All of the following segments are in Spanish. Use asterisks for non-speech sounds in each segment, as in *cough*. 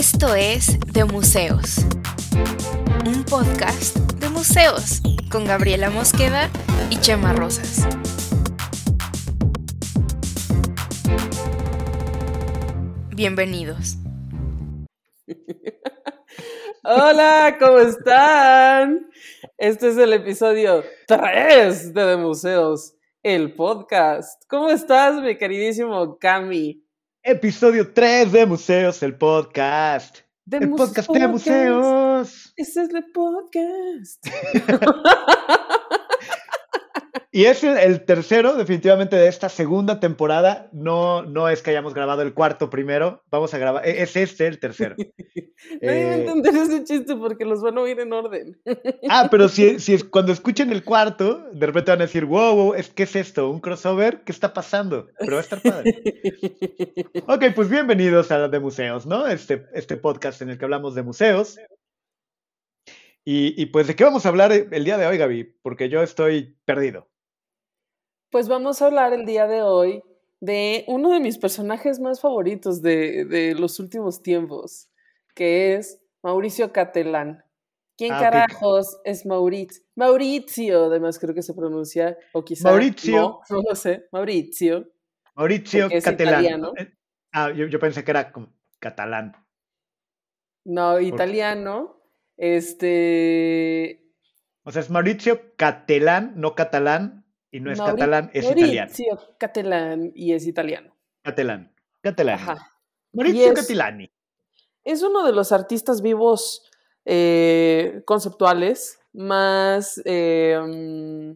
Esto es De Museos, un podcast de museos con Gabriela Mosqueda y Chema Rosas. Bienvenidos. *laughs* Hola, ¿cómo están? Este es el episodio 3 de De Museos, el podcast. ¿Cómo estás, mi queridísimo Cami? Episodio 3 de Museos, el podcast. De el podcast de museos. Ese es el podcast. *laughs* Y es el, tercero, definitivamente, de esta segunda temporada. No, no es que hayamos grabado el cuarto primero. Vamos a grabar. e- Es este el tercero. Nadie va a Eh, entender ese chiste porque los van a oír en orden. *laughs* ah, pero si, si es, cuando escuchen el cuarto, de repente van a decir, wow, wow, es, ¿qué es esto? ¿Un crossover? ¿Qué está pasando? Pero va a estar padre. *laughs* Ok, pues bienvenidos a de museos, ¿no? Este, este podcast en el que hablamos de museos. Y, y pues, ¿de qué vamos a hablar el día de hoy, Gaby? Porque yo estoy perdido. Pues vamos a hablar el día de hoy de uno de mis personajes más favoritos de, de los últimos tiempos, que es Mauricio Catelán. ¿Quién Ah, carajos es Mauricio? Mauricio, además creo que se pronuncia, o quizá Mauricio. no, no lo sé, Mauricio. Mauricio Porque es Catalán. italiano. Eh, Ah, yo, yo pensé que era como catalán. No, italiano. Este. O sea, es Mauricio Catelán, no catalán, y no es Mauri- catalán, es italiano. Mauricio Catelán y es italiano. Catalán. Catalán. Ajá. Mauricio es- Catalani. Es uno de los artistas vivos eh, conceptuales más eh, mm,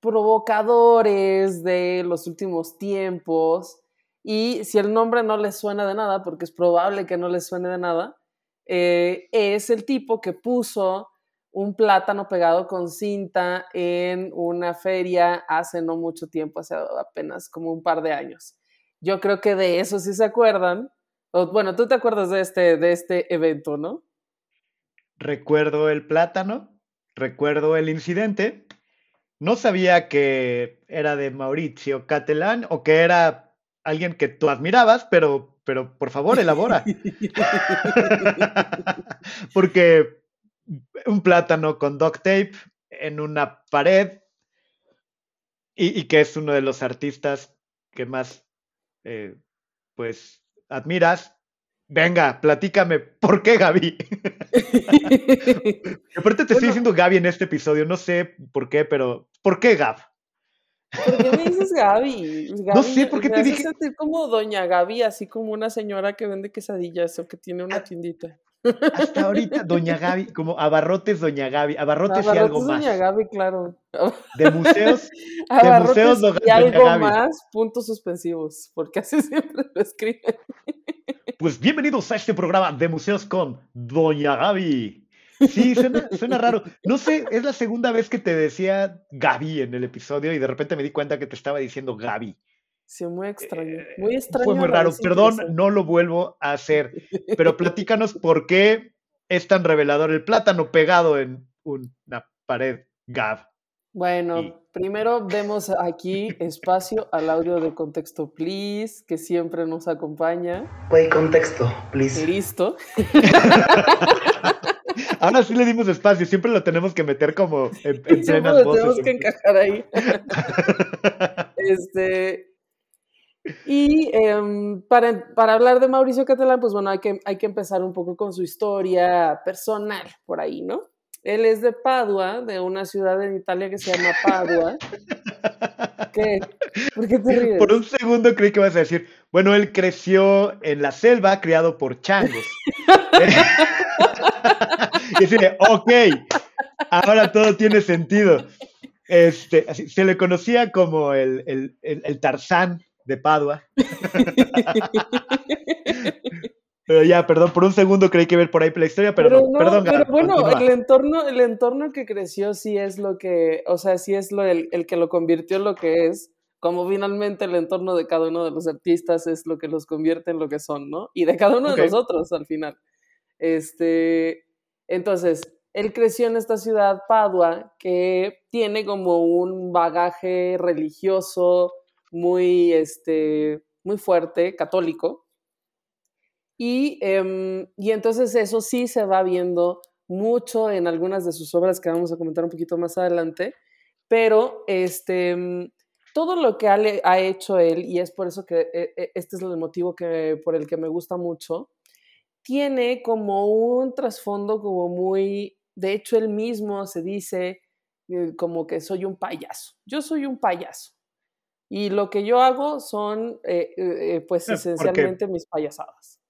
provocadores de los últimos tiempos. Y si el nombre no les suena de nada, porque es probable que no les suene de nada, eh, es el tipo que puso un plátano pegado con cinta en una feria hace no mucho tiempo, hace apenas como un par de años. Yo creo que de eso sí se acuerdan. O, bueno, tú te acuerdas de este, de este evento, ¿no? Recuerdo el plátano, recuerdo el incidente. No sabía que era de Mauricio Catalán o que era alguien que tú admirabas, pero, pero por favor, elabora. *laughs* *laughs* Porque un plátano con duct tape en una pared y, y que es uno de los artistas que más, eh, pues, admiras. Venga, platícame, ¿por qué Gaby? *laughs* Aparte te estoy diciendo Gaby en este episodio, no sé por qué, pero ¿por qué Gab? ¿Por qué me dices Gaby? No sé, ¿por qué te dije- como doña Gaby, así como una señora que vende quesadillas o que tiene una Ah, tiendita. Hasta ahorita, Doña Gaby, como abarrotes Doña Gaby, abarrotes y algo más. doña Gaby, claro. De museos, *laughs* Abarrotes museos, y algo Gaby. más, puntos suspensivos, porque así *laughs* siempre lo escriben. pues bienvenidos a este programa de museos con Doña Gaby. Sí, suena, suena raro. No sé, es la segunda vez que te decía Gaby en el episodio y de repente me di cuenta que te estaba diciendo Gaby. Sí, muy extraño. Eh, Muy extraño. Fue muy raro. Perdón, no lo vuelvo a hacer. Pero *laughs* platícanos por qué es tan revelador el plátano pegado en una pared Gab. Bueno, Y- primero vemos aquí *laughs* espacio al audio de contexto, please, que siempre nos acompaña. Play contexto, please. Listo. *laughs* Ahora sí le dimos espacio, siempre lo tenemos que meter como en, en Siempre lo voces. tenemos que encajar ahí. Este. Y em, para, para hablar de Mauricio Catalán, pues bueno, hay que, hay que empezar un poco con su historia personal por ahí, ¿no? Él es de Padua, de una ciudad en Italia que se llama Padua. *laughs* ¿Qué? ¿Por qué te ríes? Por un segundo creí que ibas a decir, bueno, él creció en la selva, criado por changos. *laughs* y así de, ok, ahora todo tiene sentido. Este, así, se le conocía como el, el, el, el Tarzán de Padua. Pero ya, perdón, por un segundo creí que ver por ahí la historia, pero, Pero no, no, perdón, pero bueno, continúa. el entorno, el entorno que creció sí es lo que, o sea, sí es lo, el, el que lo convirtió en lo que es, como finalmente el entorno de cada uno de los artistas es lo que los convierte en lo que son, ¿no? Y de cada uno de nosotros al final. Este, entonces, él creció en esta ciudad, Padua, que tiene como un bagaje religioso muy, este, muy fuerte, católico. Y, em, y entonces eso sí se va viendo mucho en algunas de sus obras que vamos a comentar un poquito más adelante, pero este, mm, todo lo que ha, hecho él, y es por eso que e, e, este es el motivo que, por el que me gusta mucho, tiene como un trasfondo como muy, de hecho él mismo se dice eh, como que soy un payaso, yo soy un payaso. Y lo que yo hago son, eh, eh, pues, esencialmente mis payasadas.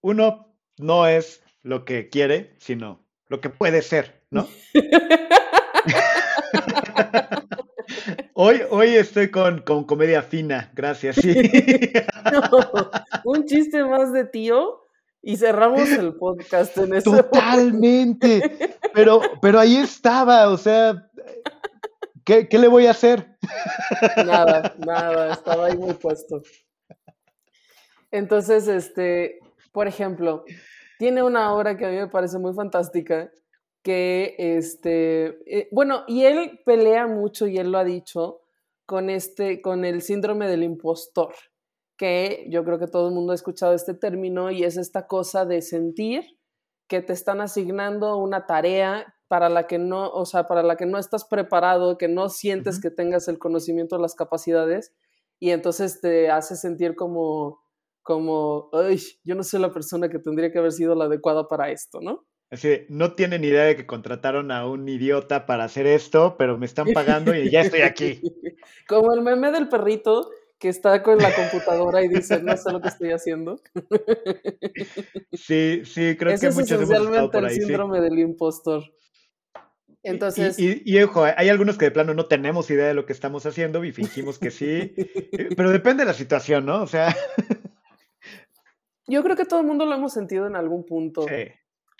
Uno no es lo que quiere, sino lo que puede ser, ¿no? *laughs* hoy, hoy estoy con, con comedia fina, gracias. *laughs* un chiste más de tío y cerramos el podcast en ese Totalmente. Pero, pero ahí estaba, o sea, ¿qué, ¿qué, le voy a hacer? Nada, nada, estaba ahí muy puesto. Entonces, este, por ejemplo, tiene una obra que a mí me parece muy fantástica, que este, eh, bueno, y él pelea mucho y él lo ha dicho con este, con el síndrome del impostor, que yo creo que todo el mundo ha escuchado este término y es esta cosa de sentir que te están asignando una tarea para la que no, o sea, para la que no estás preparado, que no sientes que tengas el conocimiento, las capacidades, y entonces te hace sentir como, como, ay, yo no soy la persona que tendría que haber sido la adecuada para esto, ¿no? Así, no tienen idea de que contrataron a un idiota para hacer esto, pero me están pagando y ya estoy aquí. *laughs* Como el meme del perrito que está con la computadora y dice, no sé lo que estoy haciendo. Sí, sí, creo que muchos es esencialmente el síndrome del impostor. Entonces. Y, y, ojo, hay algunos que de plano no tenemos idea de lo que estamos haciendo y fingimos que sí, *laughs* pero depende de la situación, ¿no? O sea. Yo creo que todo el mundo lo hemos sentido en algún punto.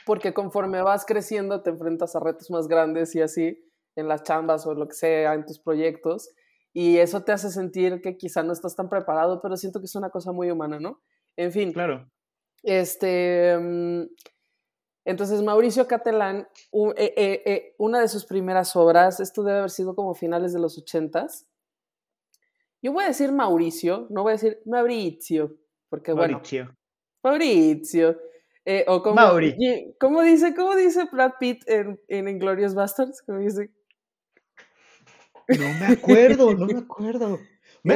Porque conforme vas creciendo te enfrentas a retos más grandes y así en las chambas o lo que sea, en tus proyectos. Y eso te hace sentir que quizá no estás tan preparado, pero siento que es una cosa muy humana, ¿no? En fin. Claro. Este. Mm, entonces, Mauricio Catalán, eh, eh, eh, una de sus primeras obras, esto debe haber sido como finales de los ochentas. Yo voy a decir Mauricio, no voy a decir Mauricio, porque Mauricio. Mauricio. Eh, o como, ¿cómo dice, cómo dice Brad Pitt en, en Inglorious Bastards? ¿Cómo dice? No me acuerdo, no me acuerdo.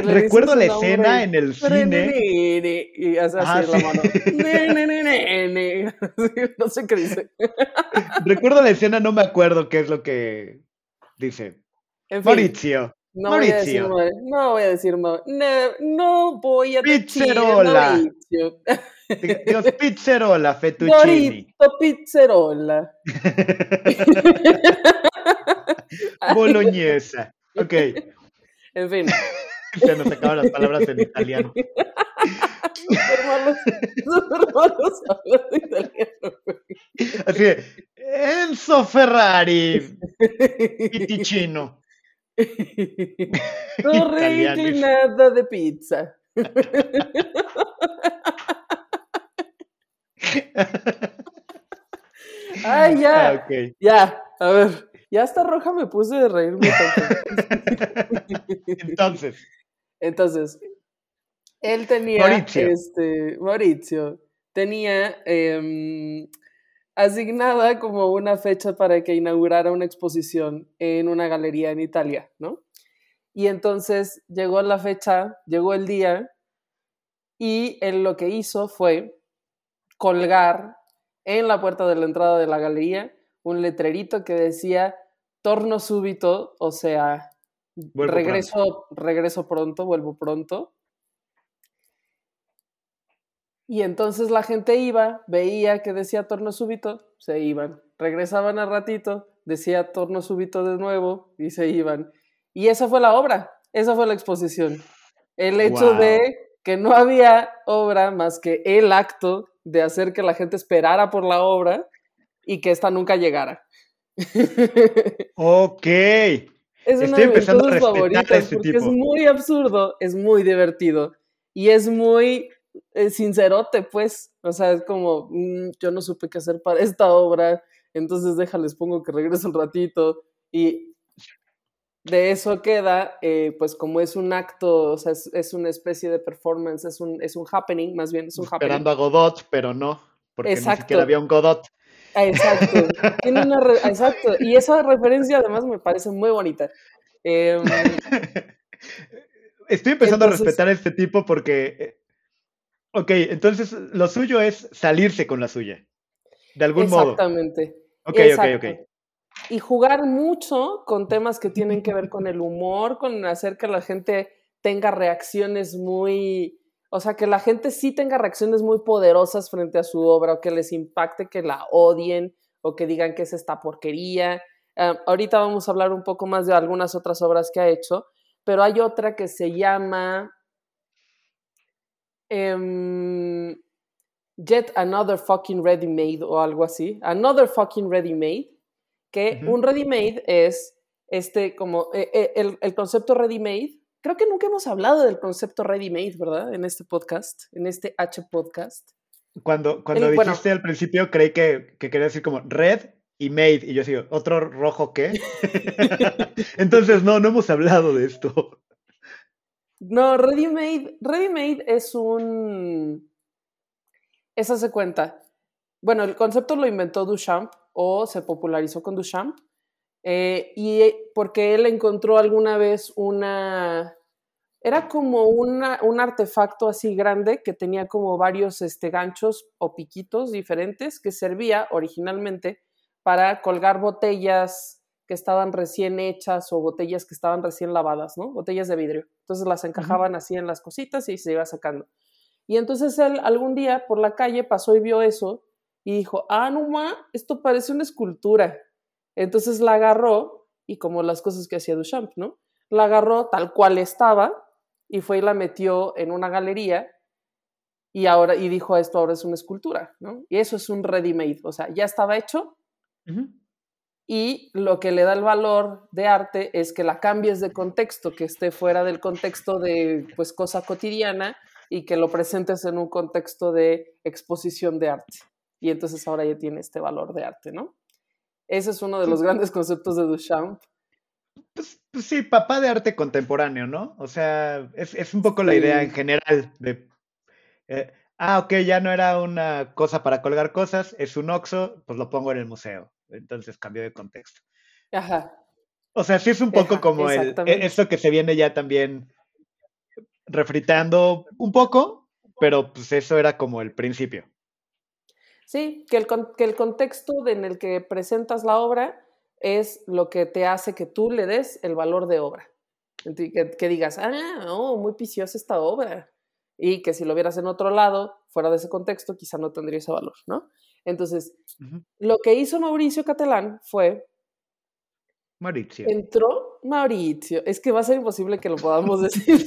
Recuerdo la escena en el cine. Y hace así ah, la mano. *laughs* no sé qué dice. *laughs* Recuerdo la escena, no me acuerdo qué es lo que dice. Mauricio. No voy a decir, no voy a decir, no, no voy a decir Mauricio. Dios, pizzerola, fettuccini. Dorito, pizzerola. *laughs* Boloñesa. Ok. En fin. *laughs* Se nos acaban las palabras en italiano. Sus hermanos, hermanos hablan italiano. Así de, Enzo Ferrari, Piticino. Torre *laughs* inclinada de pizza. Ay, ya. Ah, ya, a ver. Ya hasta roja me puse de reírme *laughs* Entonces. Entonces, él tenía. Mauricio. Este, Mauricio tenía em, asignada como una fecha para que inaugurara una exposición en una galería en Italia, ¿no? Y entonces llegó la fecha, llegó el día, y él lo que hizo fue colgar en la puerta de la entrada de la galería un letrerito que decía torno súbito, o sea, regreso, pronto. regreso pronto, vuelvo pronto. Y entonces la gente iba, veía que decía torno súbito, se iban. Regresaban al ratito, decía torno súbito de nuevo y se iban. Y esa fue la obra, esa fue la exposición. El hecho de que no había obra más que el acto de hacer que la gente esperara por la obra y que esta nunca llegara. *laughs* Ok. Es una de mis cosas favoritas porque es muy absurdo, es muy divertido y es muy eh, sincerote, pues. O sea, es como, mm, yo no supe qué hacer para esta obra, entonces déjales, pongo que regreso un ratito y de eso queda, eh, pues como es un acto, o sea, es, es, una especie de performance, es un, es un happening, más bien es un Esperando a Godot, pero no, porque Exacto. ni siquiera había un Godot. Exacto. Tiene una *laughs* Exacto. Y esa referencia además me parece muy bonita. Eh, *laughs* Estoy empezando a respetar a este tipo porque, eh, ok, entonces lo suyo es salirse con la suya, de algún modo. Exactamente. Ok, ok, ok. Y jugar mucho con temas que tienen que ver con el humor, con hacer que la gente tenga reacciones muy, o sea, que la gente sí tenga reacciones muy poderosas frente a su obra, o que les impacte, que la odien, o que digan que es esta porquería. Ah, ahorita vamos a hablar un poco más de algunas otras obras que ha hecho, pero hay otra que se llama um, Yet Another Fucking Ready Made o algo así. Another Fucking Ready Made, que un ready made es este como eh, eh, el, el, concepto ready made. Creo que nunca hemos hablado del concepto ready made, ¿verdad? En este podcast, en este H podcast. Cuando, cuando dijiste al principio, creí que, que quería decir como red y Made. Y yo sigo, ¿otro rojo qué? *laughs* Entonces, no, no hemos hablado de esto. No, Ready Made, Ready Made es un. Esa se cuenta. Bueno, el concepto lo inventó Duchamp o se popularizó con Duchamp. Eh, y porque él encontró alguna vez una. Era como una, un artefacto así grande que tenía como varios este, ganchos o piquitos diferentes que servía originalmente para colgar botellas que estaban recién hechas o botellas que estaban recién lavadas, ¿no? Botellas de vidrio. Entonces las encajaban así en las cositas y se iba sacando. Y entonces él algún día por la calle pasó y vio eso y dijo, ah, no ma, esto parece una escultura. Entonces la agarró y como las cosas que hacía Duchamp, ¿no? La agarró tal cual estaba y fue y la metió en una galería y ahora y dijo esto ahora es una escultura, ¿no? Y eso es un ready made, o sea, ya estaba hecho, y lo que le da el valor de arte es que la cambies de contexto, que esté fuera del contexto de pues cosa cotidiana y que lo presentes en un contexto de exposición de arte. Y entonces ahora ya tiene este valor de arte, ¿no? Ese es uno de los grandes conceptos de Duchamp. Pues, pues, sí, papá de arte contemporáneo, ¿no? O sea, es, un poco la idea en general de... Eh, ah, ok, ya no era una cosa para colgar cosas, es un oxo, pues lo pongo en el museo. Entonces cambió de contexto. Ajá. O sea, sí es un poco como el, e, esto que se viene ya también refritando un poco, pero pues eso era como el principio. Sí, que el, que el contexto en el que presentas la obra es lo que te hace que tú le des el valor de obra. Que, que digas, ah, no, muy piciosa esta obra y que si lo vieras en otro lado, fuera de ese contexto, quizá no tendría ese valor, ¿no? Entonces, lo que hizo Mauricio Catalán fue... Mauricio. Entró Mauricio. Es que va a ser imposible que lo podamos decir.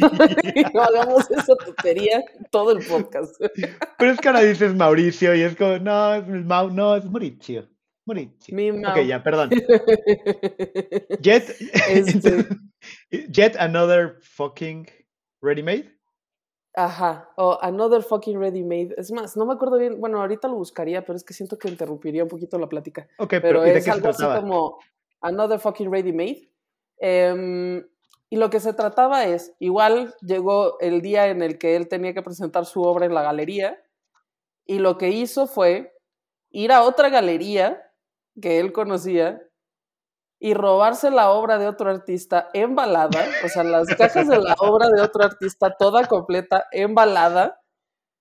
no *laughs* hagamos esa tontería todo el podcast. *laughs* Pero es que ahora dices Mauricio y es como, no, es, no, es Mauricio. Mauricio. Mi ok, ya, perdón. *laughs* Jet, este... Jet another fucking ready made. Ajá, o Another Fucking Ready Made. Es más, no me acuerdo bien, bueno, ahorita lo buscaría, pero es que siento que interrumpiría un poquito la plática. Ok, pero, es algo así como Another Fucking Ready Made. Em, y lo que se trataba es, igual llegó el día en el que él tenía que presentar su obra en la galería, y lo que hizo fue ir a otra galería que él conocía y robarse la obra de otro artista embalada, o sea, las cajas de la obra de otro artista toda completa, embalada,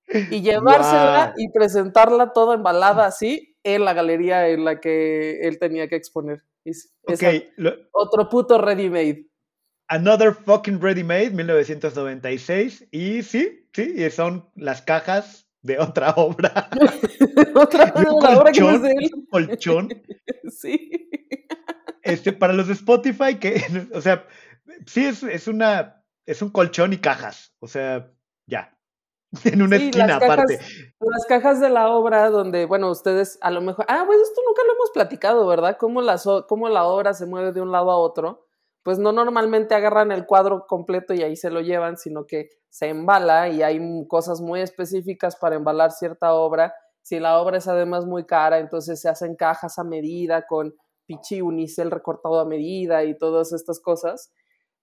y llevársela y presentarla toda embalada así en la galería en la que él tenía que exponer. Otro puto ready made. Another fucking ready made, 1996. Y sí, sí, son las cajas de otra obra. *laughs* otra obra que no es de él. colchón. *laughs* sí. Este, para los de Spotify, que, *laughs* o sea, sí es, es una, es un colchón y cajas, o sea, ya. *laughs* En una esquina aparte. las cajas de la obra donde, bueno, ustedes a lo mejor, ah, pues esto nunca lo hemos platicado, ¿verdad? Cómo la, cómo la obra se mueve de un lado a otro. Pues no normalmente agarran el cuadro completo y ahí se lo llevan, sino que se embala y hay cosas muy específicas para embalar cierta obra. Si la obra es además muy cara, entonces se hacen cajas a medida con pichi unicel recortado a medida y todas estas cosas,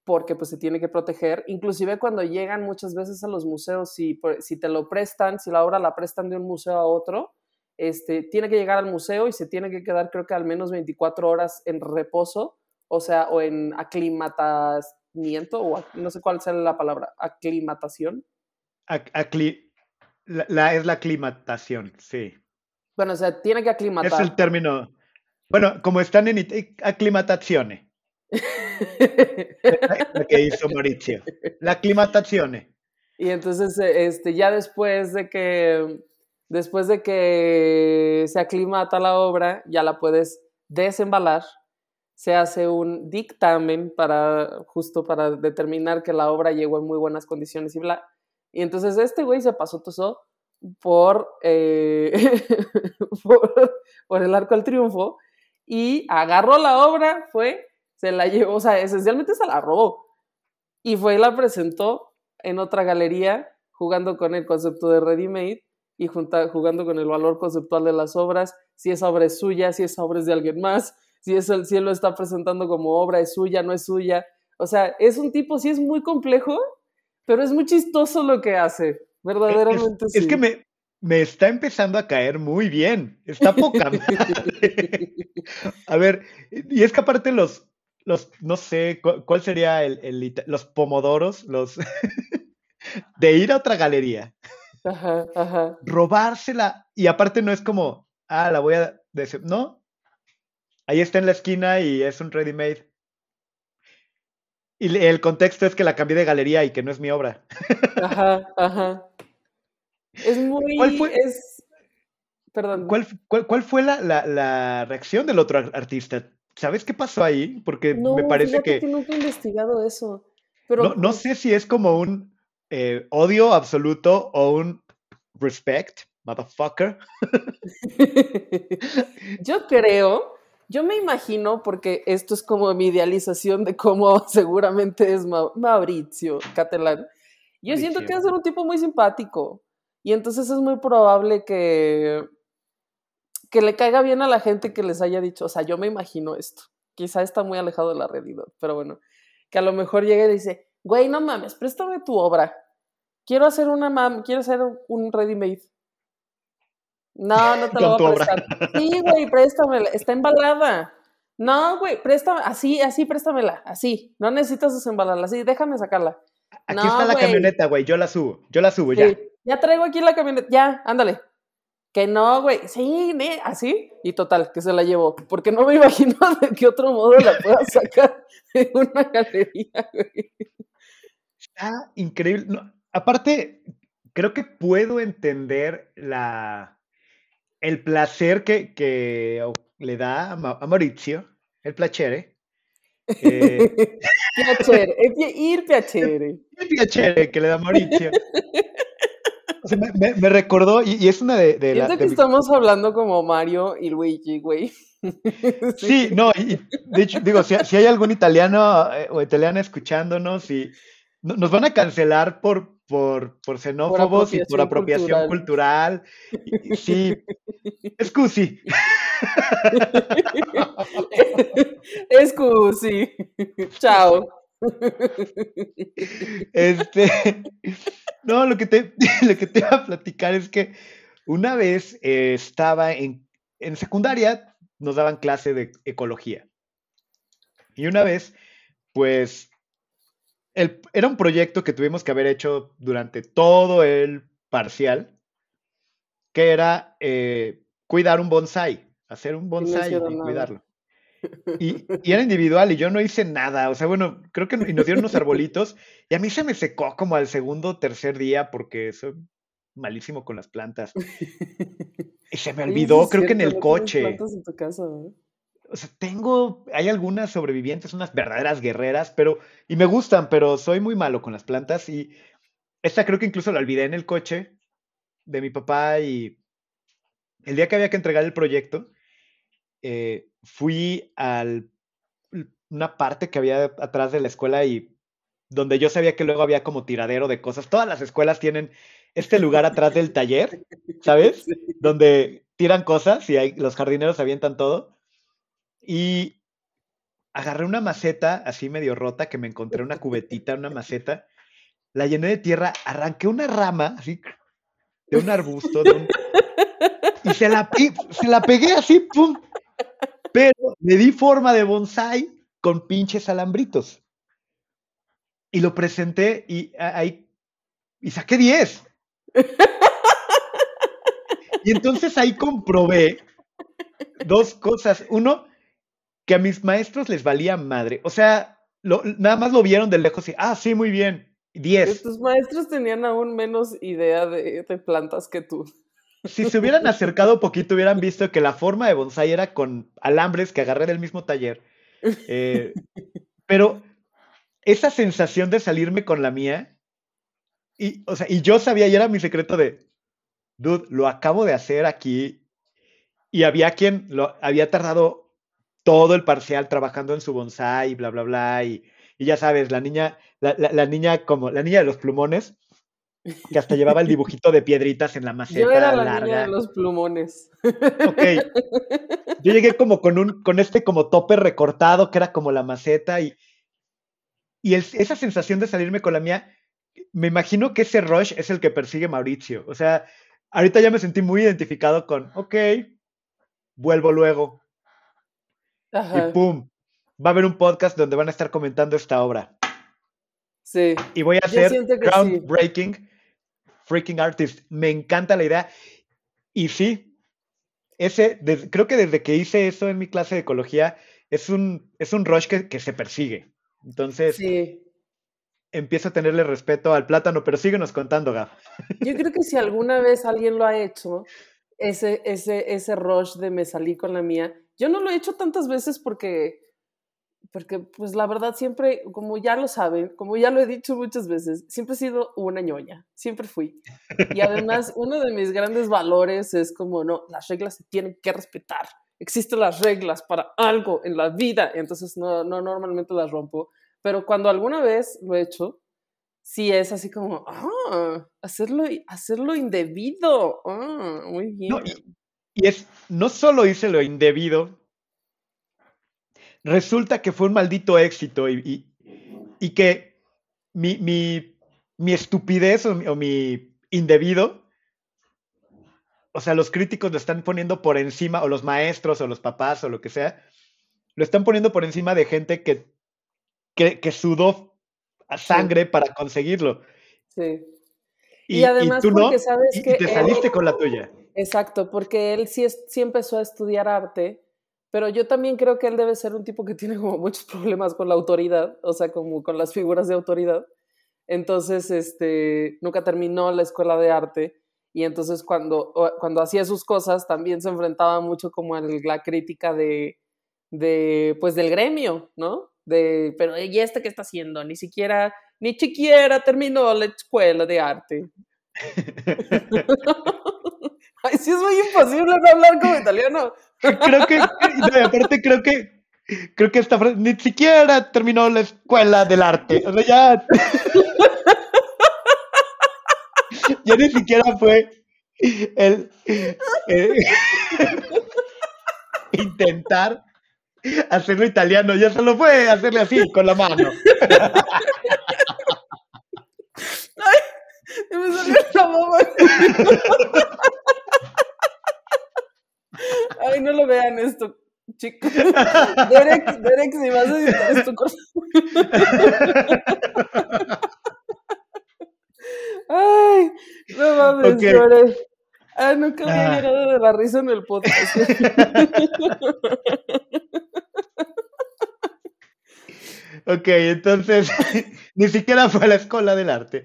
porque pues se tiene que proteger. Inclusive cuando llegan muchas veces a los museos, si, si te lo prestan, si la obra la prestan de un museo a otro, este, tiene que llegar al museo y se tiene que quedar creo que al menos 24 horas en reposo, o sea, o en aclimatamiento, o no sé cuál sea la palabra, aclimatación. la, es la aclimatación, sí. Bueno, o sea, tiene que aclimatar. Es el término. Bueno, como están en aclimatazione. *laughs* lo que hizo Mauricio. La aclimatazione. Y entonces, este, ya después de que después de que se aclimata la obra, ya la puedes desembalar. Se hace un dictamen para justo para determinar que la obra llegó en muy buenas condiciones y bla. Y entonces este güey se pasó todo por, eh, *laughs* por, el arco del triunfo y agarró la obra, fue, se la llevó, o sea, esencialmente se la robó y fue y la presentó en otra galería jugando con el concepto de ready made y jugando con el valor conceptual de las obras, si esa obra es suya, si esa obra es de alguien más, si, es el, si él lo está presentando como obra es suya, no es suya. O sea, es un tipo, sí es muy complejo, pero es muy chistoso lo que hace. Verdaderamente es, que me, me está empezando a caer muy bien. Está poca *laughs* A ver, y es que aparte los, los no sé, ¿cuál sería el, los pomodoros? Los *laughs* de ir a otra galería. Ajá, ajá. Robársela. Y aparte no es como, ah, la voy a... Decir. No. Ahí está en la esquina y es un ready made. Y el contexto es que la cambié de galería y que no es mi obra. Ajá, ajá. Es muy. ¿Cuál fue, es... Perdón. ¿Cuál, cuál, fue la, la, reacción del otro artista? ¿Sabes qué pasó ahí? Porque me parece que. que nunca he investigado eso. Pero... No, no sé si es como un eh, odio absoluto o un respect, motherfucker. *laughs* Yo creo yo me imagino, porque esto es como mi idealización de cómo *laughs* seguramente es Mauricio Catalán. Yo siento que es un tipo muy simpático. Y entonces es muy probable que, que le caiga bien a la gente que les haya dicho, o sea, yo me imagino esto. Quizá está muy alejado de la realidad, pero bueno, que a lo mejor llegue y dice, güey, no mames, préstame tu obra. Quiero hacer una mam quiero hacer un ready made. No, no te lo voy a prestar. Sí, güey, préstamela. Está embalada. No, güey, préstame, así, así, préstamela, así. No necesitas desembalarla, así, déjame sacarla. Aquí está la camioneta, güey, yo la subo, yo la subo, ya. Ya traigo aquí la camioneta, ya, ándale. Que no, güey, sí, así. Y total, que se la llevó. Porque no me *laughs* imagino de qué otro modo la pueda sacar *laughs* de una galería, güey. Está increíble. aparte, creo que puedo entender la el placer que, que le da a Maurizio, el placere. *laughs* Eh, piacere, il piacere. El piacere que le da Maurizio. Me, recordó, y, es una de, de que estamos hablando como Mario y Luigi, güey. *laughs* Sí, no, y, de hecho, digo, si, si hay algún italiano eh, o italiana escuchándonos y nos van a cancelar por, por, por xenófobos y por apropiación cultural. sí, excusi. *laughs* excusi. Chao. *laughs* Este, no, lo que, te, *laughs* lo que te iba a platicar es que una vez eh, estaba en, en secundaria, nos daban clase de ecología. Y una vez, pues era un proyecto que tuvimos que haber hecho durante todo el parcial, que era eh, cuidar un bonsai, hacer un bonsai y, cuidarlo. Y, era individual y yo no hice nada. O sea, bueno, creo que nos dieron unos arbolitos y a mí se me secó como al segundo o tercer día porque soy malísimo con las plantas. Y se me olvidó, creo que en el coche. En tu casa, o sea, tengo, hay algunas sobrevivientes, unas verdaderas guerreras, pero, y me gustan, pero soy muy malo con las plantas y esta creo que incluso la olvidé en el coche de mi papá y el día que había que entregar el proyecto, eh, fui a una parte que había atrás de la escuela y donde yo sabía que luego había como tiradero de cosas. Todas las escuelas tienen este lugar atrás del taller, ¿sabes? *laughs* Donde tiran cosas y hay, los jardineros avientan todo. Y agarré una maceta así medio rota que me encontré una cubetita, una maceta, la llené de tierra, arranqué una rama así de un arbusto de un- y se la, se la pegué así, pum. Pero le di forma de bonsai con pinches alambritos. Y lo presenté y ahí y saqué 10. Y entonces ahí comprobé dos cosas. Uno, que a mis maestros les valía madre. O sea, lo- nada más lo vieron de lejos y, ah, sí, muy bien. 10. Tus maestros tenían aún menos idea de, de plantas que tú. Si se hubieran acercado poquito, hubieran visto que la forma de bonsai era con alambres que agarré del mismo taller. Eh, pero esa sensación de salirme con la mía, y, o sea, y yo sabía, y era mi secreto de, dude, lo acabo de hacer aquí, y había quien lo había tardado todo el parcial trabajando en su bonsai, bla, bla, bla, y, y ya sabes, la niña, la- la niña como, la niña de los plumones, que hasta llevaba el dibujito de piedritas en la maceta Yo era la larga. niña de los plumones. Ok. Yo llegué como con un, con este como tope recortado, que era como la maceta, y, y el- esa sensación de salirme con la mía, me imagino que ese rush es el que persigue Mauricio. O sea, ahorita ya me sentí muy identificado con, ok, vuelvo luego, Ajá, y pum, va a haber un podcast donde van a estar comentando esta obra. sí. Y voy a hacer sí. Freaking artist. Me encanta la idea. Y sí, ese, creo que desde que hice eso en mi clase de ecología, es un, es un rush que, que se persigue. Entonces, Sí. empiezo a tenerle respeto al plátano, pero síguenos contando, Gab. Yo creo que si alguna vez alguien lo ha hecho, ese, ese, ese rush de me salí con la mía, yo no lo he hecho tantas veces porque, porque pues la verdad siempre, como ya lo saben, como ya lo he dicho muchas veces, siempre he sido una ñoña, siempre fui. Y además, *laughs* uno de mis grandes valores es como, no, las reglas se tienen que respetar. Existen las reglas para algo en la vida, entonces no, no normalmente las rompo. Pero cuando alguna vez lo he hecho, sí es así como, ah, hacerlo, hacerlo indebido. Ah, muy bien. No, y, y es, no solo hice lo indebido, resulta que fue un maldito éxito y, y- y que mi, mi- mi estupidez o mi, o mi indebido, o sea, los críticos lo están poniendo por encima, o los maestros, o los papás, o lo que sea, lo están poniendo por encima de gente que, que, que sudó a sangre para conseguirlo. Sí. Y, Y además tú no, porque sabes y- y que te él- saliste con la tuya. Exacto, porque él sí, sí empezó a estudiar arte, pero yo también creo que él debe ser un tipo que tiene como muchos problemas con la autoridad, o sea, como con las figuras de autoridad. Entonces, este, nunca terminó la escuela de arte y entonces cuando, cuando hacía sus cosas también se enfrentaba mucho como a la crítica de, de, pues, del gremio, ¿no? De, pero ¿y este qué está haciendo? Ni siquiera, ni siquiera terminó la escuela de arte. *laughs* *laughs* Ay, sí es muy imposible no hablar como *laughs* italiano. creo que, y aparte creo que, creo que esta frase ni siquiera terminó la escuela del arte. O sea, ya. *laughs* ya ni siquiera fue el, eh, *laughs* intentar hacerlo italiano, ya solo fue hacerle así, con la mano. Y me salió la. *laughs* Ay, no lo vean esto, chicos. Derek, Derek, si vas a editar esto. *laughs* Ay, no mames, Ok. lloré. Ah, nunca había Ah. llorado de la risa en el podcast. *laughs* Ok, entonces ni siquiera fue a la escuela del arte.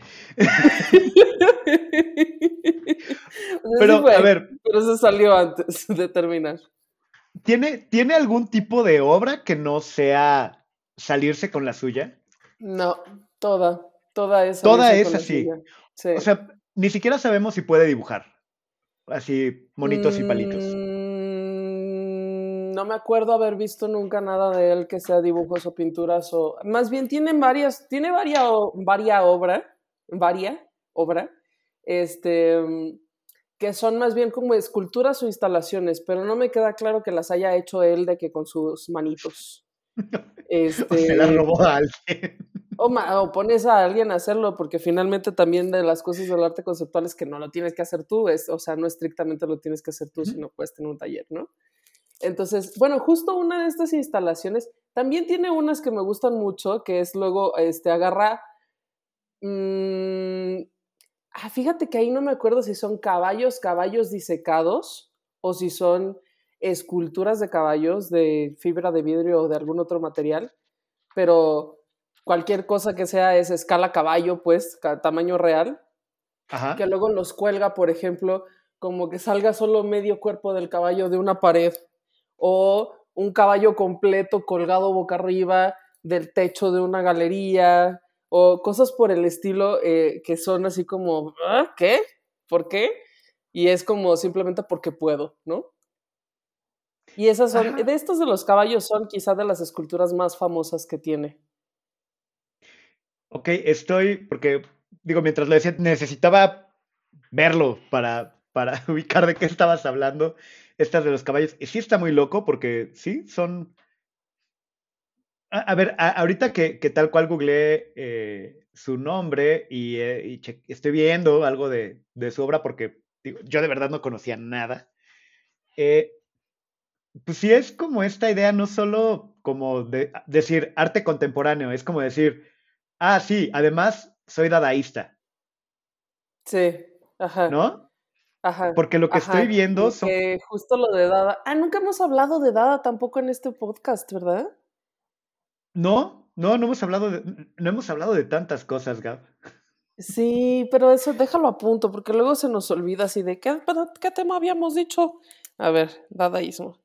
Pero, a ver, Pero se salió antes de terminar. ¿tiene, ¿tiene algún tipo de obra que no sea salirse con la suya? No, toda, toda es. Toda es así. Sí. O sea, ni siquiera sabemos si puede dibujar. Así, monitos y palitos. Mm, No me acuerdo haber visto nunca nada de él que sea dibujos o pinturas o más bien tiene varias, tiene varia, o- varia obra, varia obra, este, que son más bien como esculturas o instalaciones, pero no me queda claro que las haya hecho él de que con sus manitos. *laughs* Este, se las robó a alguien. O, pones a alguien a hacerlo, porque finalmente también de las cosas del arte conceptual es que no lo tienes que hacer tú, es, o sea, no estrictamente lo tienes que hacer tú, sino puedes tener un taller, ¿no? Entonces, bueno, justo una de estas instalaciones también tiene unas que me gustan mucho, que es luego, este, agarra... Mmm, ah, fíjate que ahí no me acuerdo si son caballos, caballos disecados, o si son esculturas de caballos de fibra de vidrio o de algún otro material, pero cualquier cosa que sea es escala caballo, pues, tamaño real, que luego los cuelga, por ejemplo, como que salga solo medio cuerpo del caballo de una pared, o un caballo completo colgado boca arriba del techo de una galería, o cosas por el estilo eh, que son así como, ¿Ah, ¿qué? ¿Por qué? Y es como simplemente porque puedo, ¿no? Y esas son, de estos de los caballos son quizá de las esculturas más famosas que tiene. Ok, estoy, porque digo, mientras lo decía, necesitaba verlo para, para *laughs* ubicar de qué estabas hablando, estas de los caballos. Y sí está muy loco porque sí, son... A, ver, ahorita que, tal cual googleé eh, su nombre y, eh, estoy viendo algo de, de su obra porque digo, yo de verdad no conocía nada. Eh, pues sí es como esta idea, no solo como de decir arte contemporáneo, es como decir, ah, sí, además soy dadaísta. Sí, ajá. ¿No? Ajá. Porque lo que estoy viendo son... justo lo de Dada. Ah, nunca hemos hablado de Dada tampoco en este podcast, ¿verdad? No, no, no hemos hablado de, no hemos hablado de tantas cosas, Gab. Sí, pero eso déjalo a punto, porque luego se nos olvida así de qué, qué tema habíamos dicho. A ver, dadaísmo.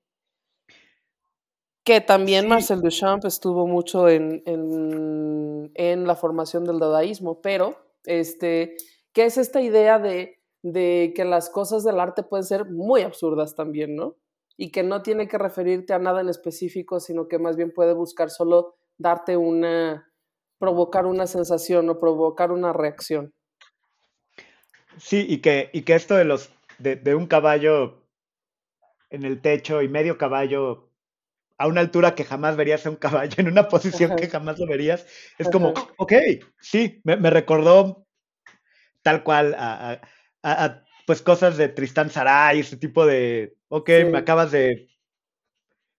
Que también Marcel Duchamp estuvo mucho en, en, la formación del dadaísmo, pero este, ¿qué es esta idea de, de que las cosas del arte pueden ser muy absurdas también, ¿no? Y que no tiene que referirte a nada en específico, sino que más bien puede buscar solo darte una, provocar una sensación o provocar una reacción. Sí, y que, y que esto de los, de, de un caballo en el techo y medio caballo a una altura que jamás verías a un caballo, en una posición que jamás lo verías, es como, ok, sí, me, recordó tal cual a, pues cosas de Tristán Saray, ese tipo de, ok, me acabas de,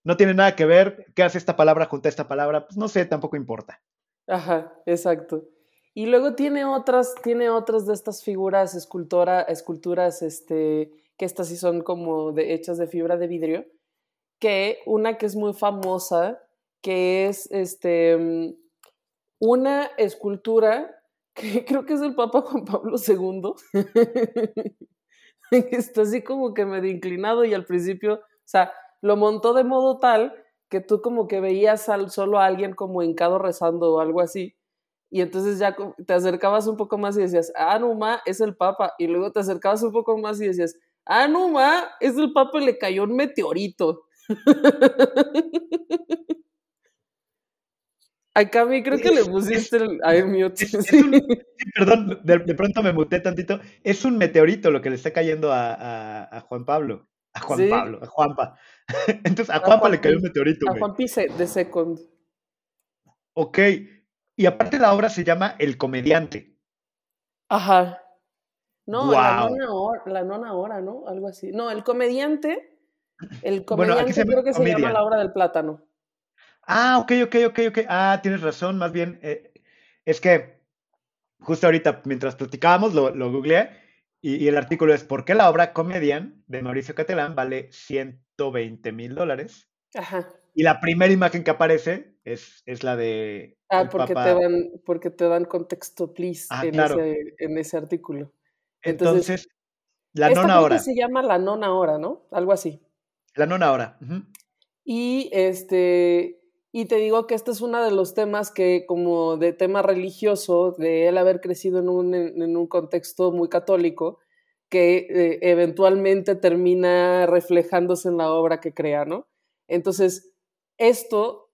no tiene nada que ver, ¿qué hace esta palabra junto a esta palabra? Pues no sé, tampoco importa. Ajá, exacto. Y luego tiene otras, tiene otras de estas figuras escultora, esculturas, este, que estas sí son como de, hechas de fibra de vidrio, que una que es muy famosa, que es este, una escultura que *laughs* creo que es del Papa Juan Pablo II, *laughs* está así como que medio inclinado y al principio, o sea, lo montó de modo tal que tú como que veías al, solo a alguien como hincado rezando o algo así. Y entonces ya te acercabas un poco más y decías, ah, no, ma, es el Papa. Y luego te acercabas un poco más y decías, ah, no, ma, es el Papa y le cayó un meteorito. *laughs* A Cami creo que le pusiste el mute. perdón, de, pronto me muté tantito. Es un meteorito lo que le está cayendo a, Juan Pablo. A Juan Pablo, a Juanpa. *laughs* Entonces, a, Juanpa le cayó un meteorito. A Juan Pise de Second. Ok. Y aparte la obra se llama El Comediante. Ajá. No, la, nona hora, la nona hora, ¿no? Algo así. No, El Comediante el comediante creo que se llama La Hora del Plátano. Ah, ok, ok, ok, ok. Ah, tienes razón, más bien. Eh, es que justo ahorita, mientras platicábamos, lo, lo googleé y, el artículo es ¿Por qué la obra Comedian de Mauricio Catelán vale 120 mil dólares? Ajá. Y la primera imagen que aparece es, es la de. Ah, porque, te dan, porque te dan contexto, please, ah, en, ese, en ese artículo. Entonces, la nona hora. se llama la nona hora, ¿no? Algo así. La nona hora. Y este. Y te digo que este es uno de los temas que, como de tema religioso, de él haber crecido en un, en un contexto muy católico, que eh, eventualmente termina reflejándose en la obra que crea, ¿no? Entonces, esto,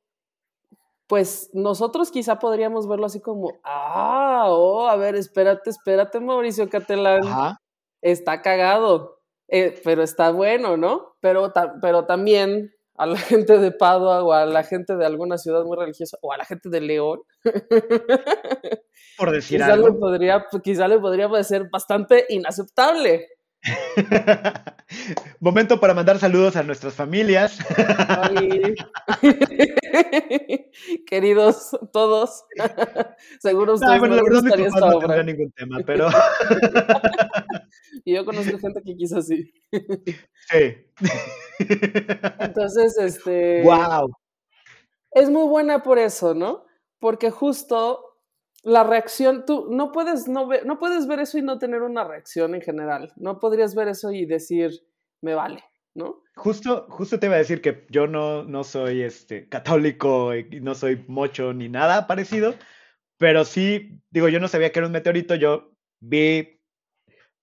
pues nosotros quizá podríamos verlo así como, ah, oh, a ver, espérate, espérate, Mauricio Catelán. está cagado, eh, pero está bueno, ¿no? Pero, pero también a la *laughs* gente de Padua o a la gente de alguna ciudad muy religiosa o a la gente de León. Por decir quizá algo. Le podría, quizá le podría parecer bastante inaceptable. *laughs* *laughs* Momento para mandar saludos a nuestras familias. *laughs* Queridos todos, *laughs* seguro ustedes no, bueno, no la verdad no ningún tema, pero y yo conozco gente que quizás sí. sí. Entonces, este. Wow. Es muy buena por eso, ¿no? Porque justo la reacción, tú no puedes, no, ver, no puedes ver eso y no tener una reacción en general. No podrías ver eso y decir, me vale, ¿no? Justo, justo te iba a decir que yo no, no soy este, católico y no soy mocho ni nada parecido, pero sí, digo, yo no sabía que era un meteorito, yo vi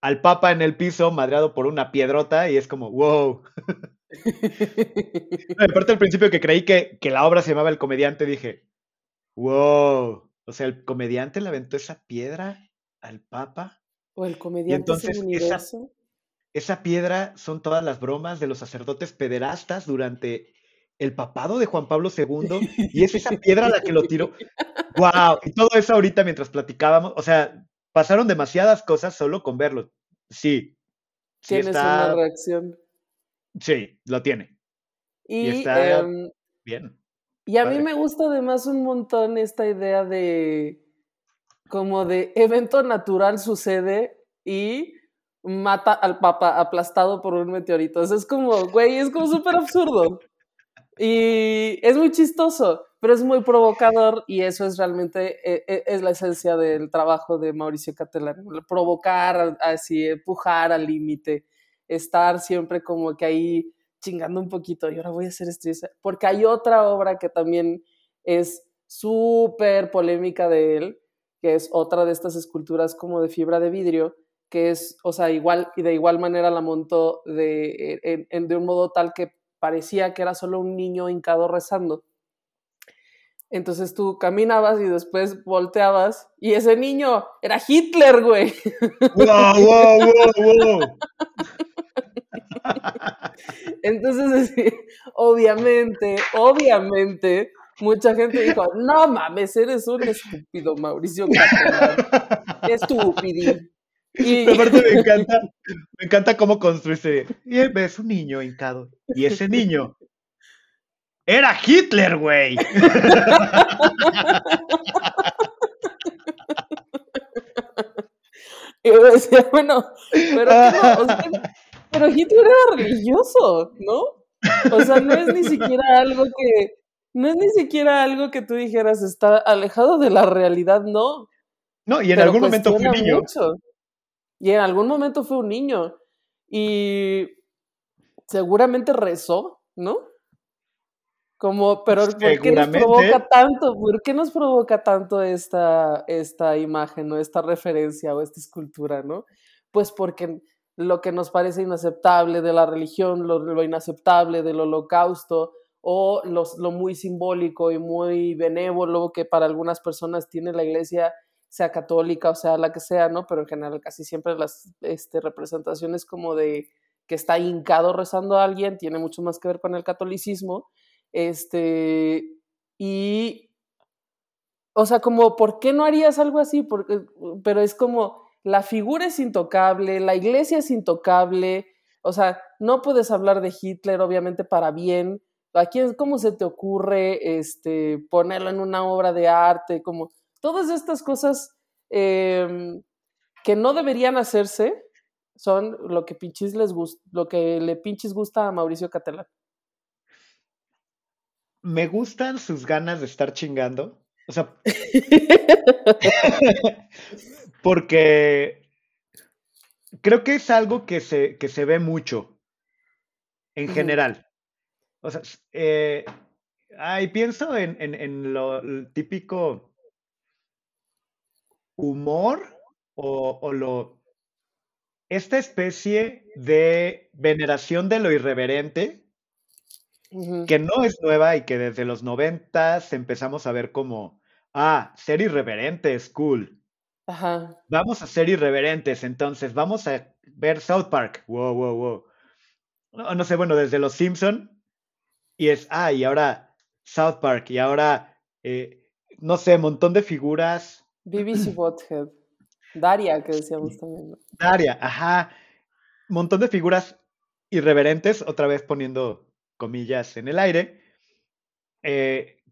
al Papa en el piso madreado por una piedrota y es como, wow. *laughs* no, aparte al principio que creí que, que la obra se llamaba El Comediante, dije, wow. O sea, el comediante le aventó esa piedra al Papa. O el comediante y entonces es el universo. Esa, esa piedra son todas las bromas de los sacerdotes pederastas durante el papado de Juan Pablo II y es esa piedra la que lo tiró. ¡Wow! Y todo eso ahorita mientras platicábamos, o sea, pasaron demasiadas cosas solo con verlo. Sí. sí Tienes está... una reacción. Sí, lo tiene. Y, y está eh, bien. Y a mí me gusta además un montón esta idea de como de evento natural sucede y mata al papa aplastado por un meteorito. Eso es como, güey, es como súper absurdo. Y es muy chistoso, pero es muy provocador y eso es realmente, es, es la esencia del trabajo de Mauricio Catalán. Provocar, así, empujar al límite, estar siempre como que ahí chingando un poquito y ahora voy a hacer esto. Porque hay otra obra que también es súper polémica de él, que es otra de estas esculturas como de fibra de vidrio, que es, o sea, igual y de igual manera la montó de, en, en, de un modo tal que parecía que era solo un niño hincado rezando. Entonces tú caminabas y después volteabas y ese niño era Hitler, güey. ¡Wow, wow, wow, wow! *laughs* Entonces, obviamente, obviamente, mucha gente dijo, no mames, eres un estúpido, Mauricio. Estúpido. Y... *laughs* Aparte me encanta, me encanta cómo construiste. Y ves un niño hincado. Y ese niño era Hitler, güey. *laughs* y yo decía, bueno, pero, no, o sea, pero Hitler era religioso, ¿no? O sea, no es ni siquiera algo que, no es ni siquiera algo que tú dijeras está alejado de la realidad, no. No, y en algún momento fue un niño. Mucho. Y en algún momento fue un niño. Y seguramente rezó, ¿no? Como, pero ¿por qué nos provoca tanto? ¿Por qué nos provoca tanto esta, esta imagen, ¿no? Esta referencia o esta escultura, ¿no? Pues porque lo que nos parece inaceptable de la religión, lo, inaceptable del holocausto, o los, lo muy simbólico y muy benévolo que para algunas personas tiene la iglesia, sea católica o sea la que sea, ¿no? Pero en general casi siempre las este, representaciones como de que está hincado rezando a alguien tiene mucho más que ver con el catolicismo. Este, y, o sea, como, ¿por qué no harías algo así? Porque, pero es como, la figura es intocable, la iglesia es intocable, o sea, no puedes hablar de Hitler, obviamente, para bien. ¿A quién, cómo se te ocurre este, ponerlo en una obra de arte? Como todas estas cosas eh, que no deberían hacerse son lo que pinches les gusta, lo que le pinches gusta a Mauricio Catalán. Me gustan sus ganas de estar chingando. O sea, *laughs* *laughs* porque creo que es algo que se, que se ve mucho en general. O sea, eh, ay, pienso en, en, en lo típico humor o, o, lo esta especie de veneración de lo irreverente uh -huh. que no es nueva y que desde los noventas empezamos a ver como ah, ser irreverente es cool. Ajá. Vamos a ser irreverentes, entonces vamos a, ver South Park. Wow, wow, wow. No, no sé, bueno, desde Los Simpson y es, ah, y ahora South Park y ahora, eh, no sé, montón de figuras. BBC *clears throat* Bothead. Daria, que decíamos también. ¿no? Daria, ajá. Montón de figuras irreverentes, otra vez poniendo comillas en el aire. Eh,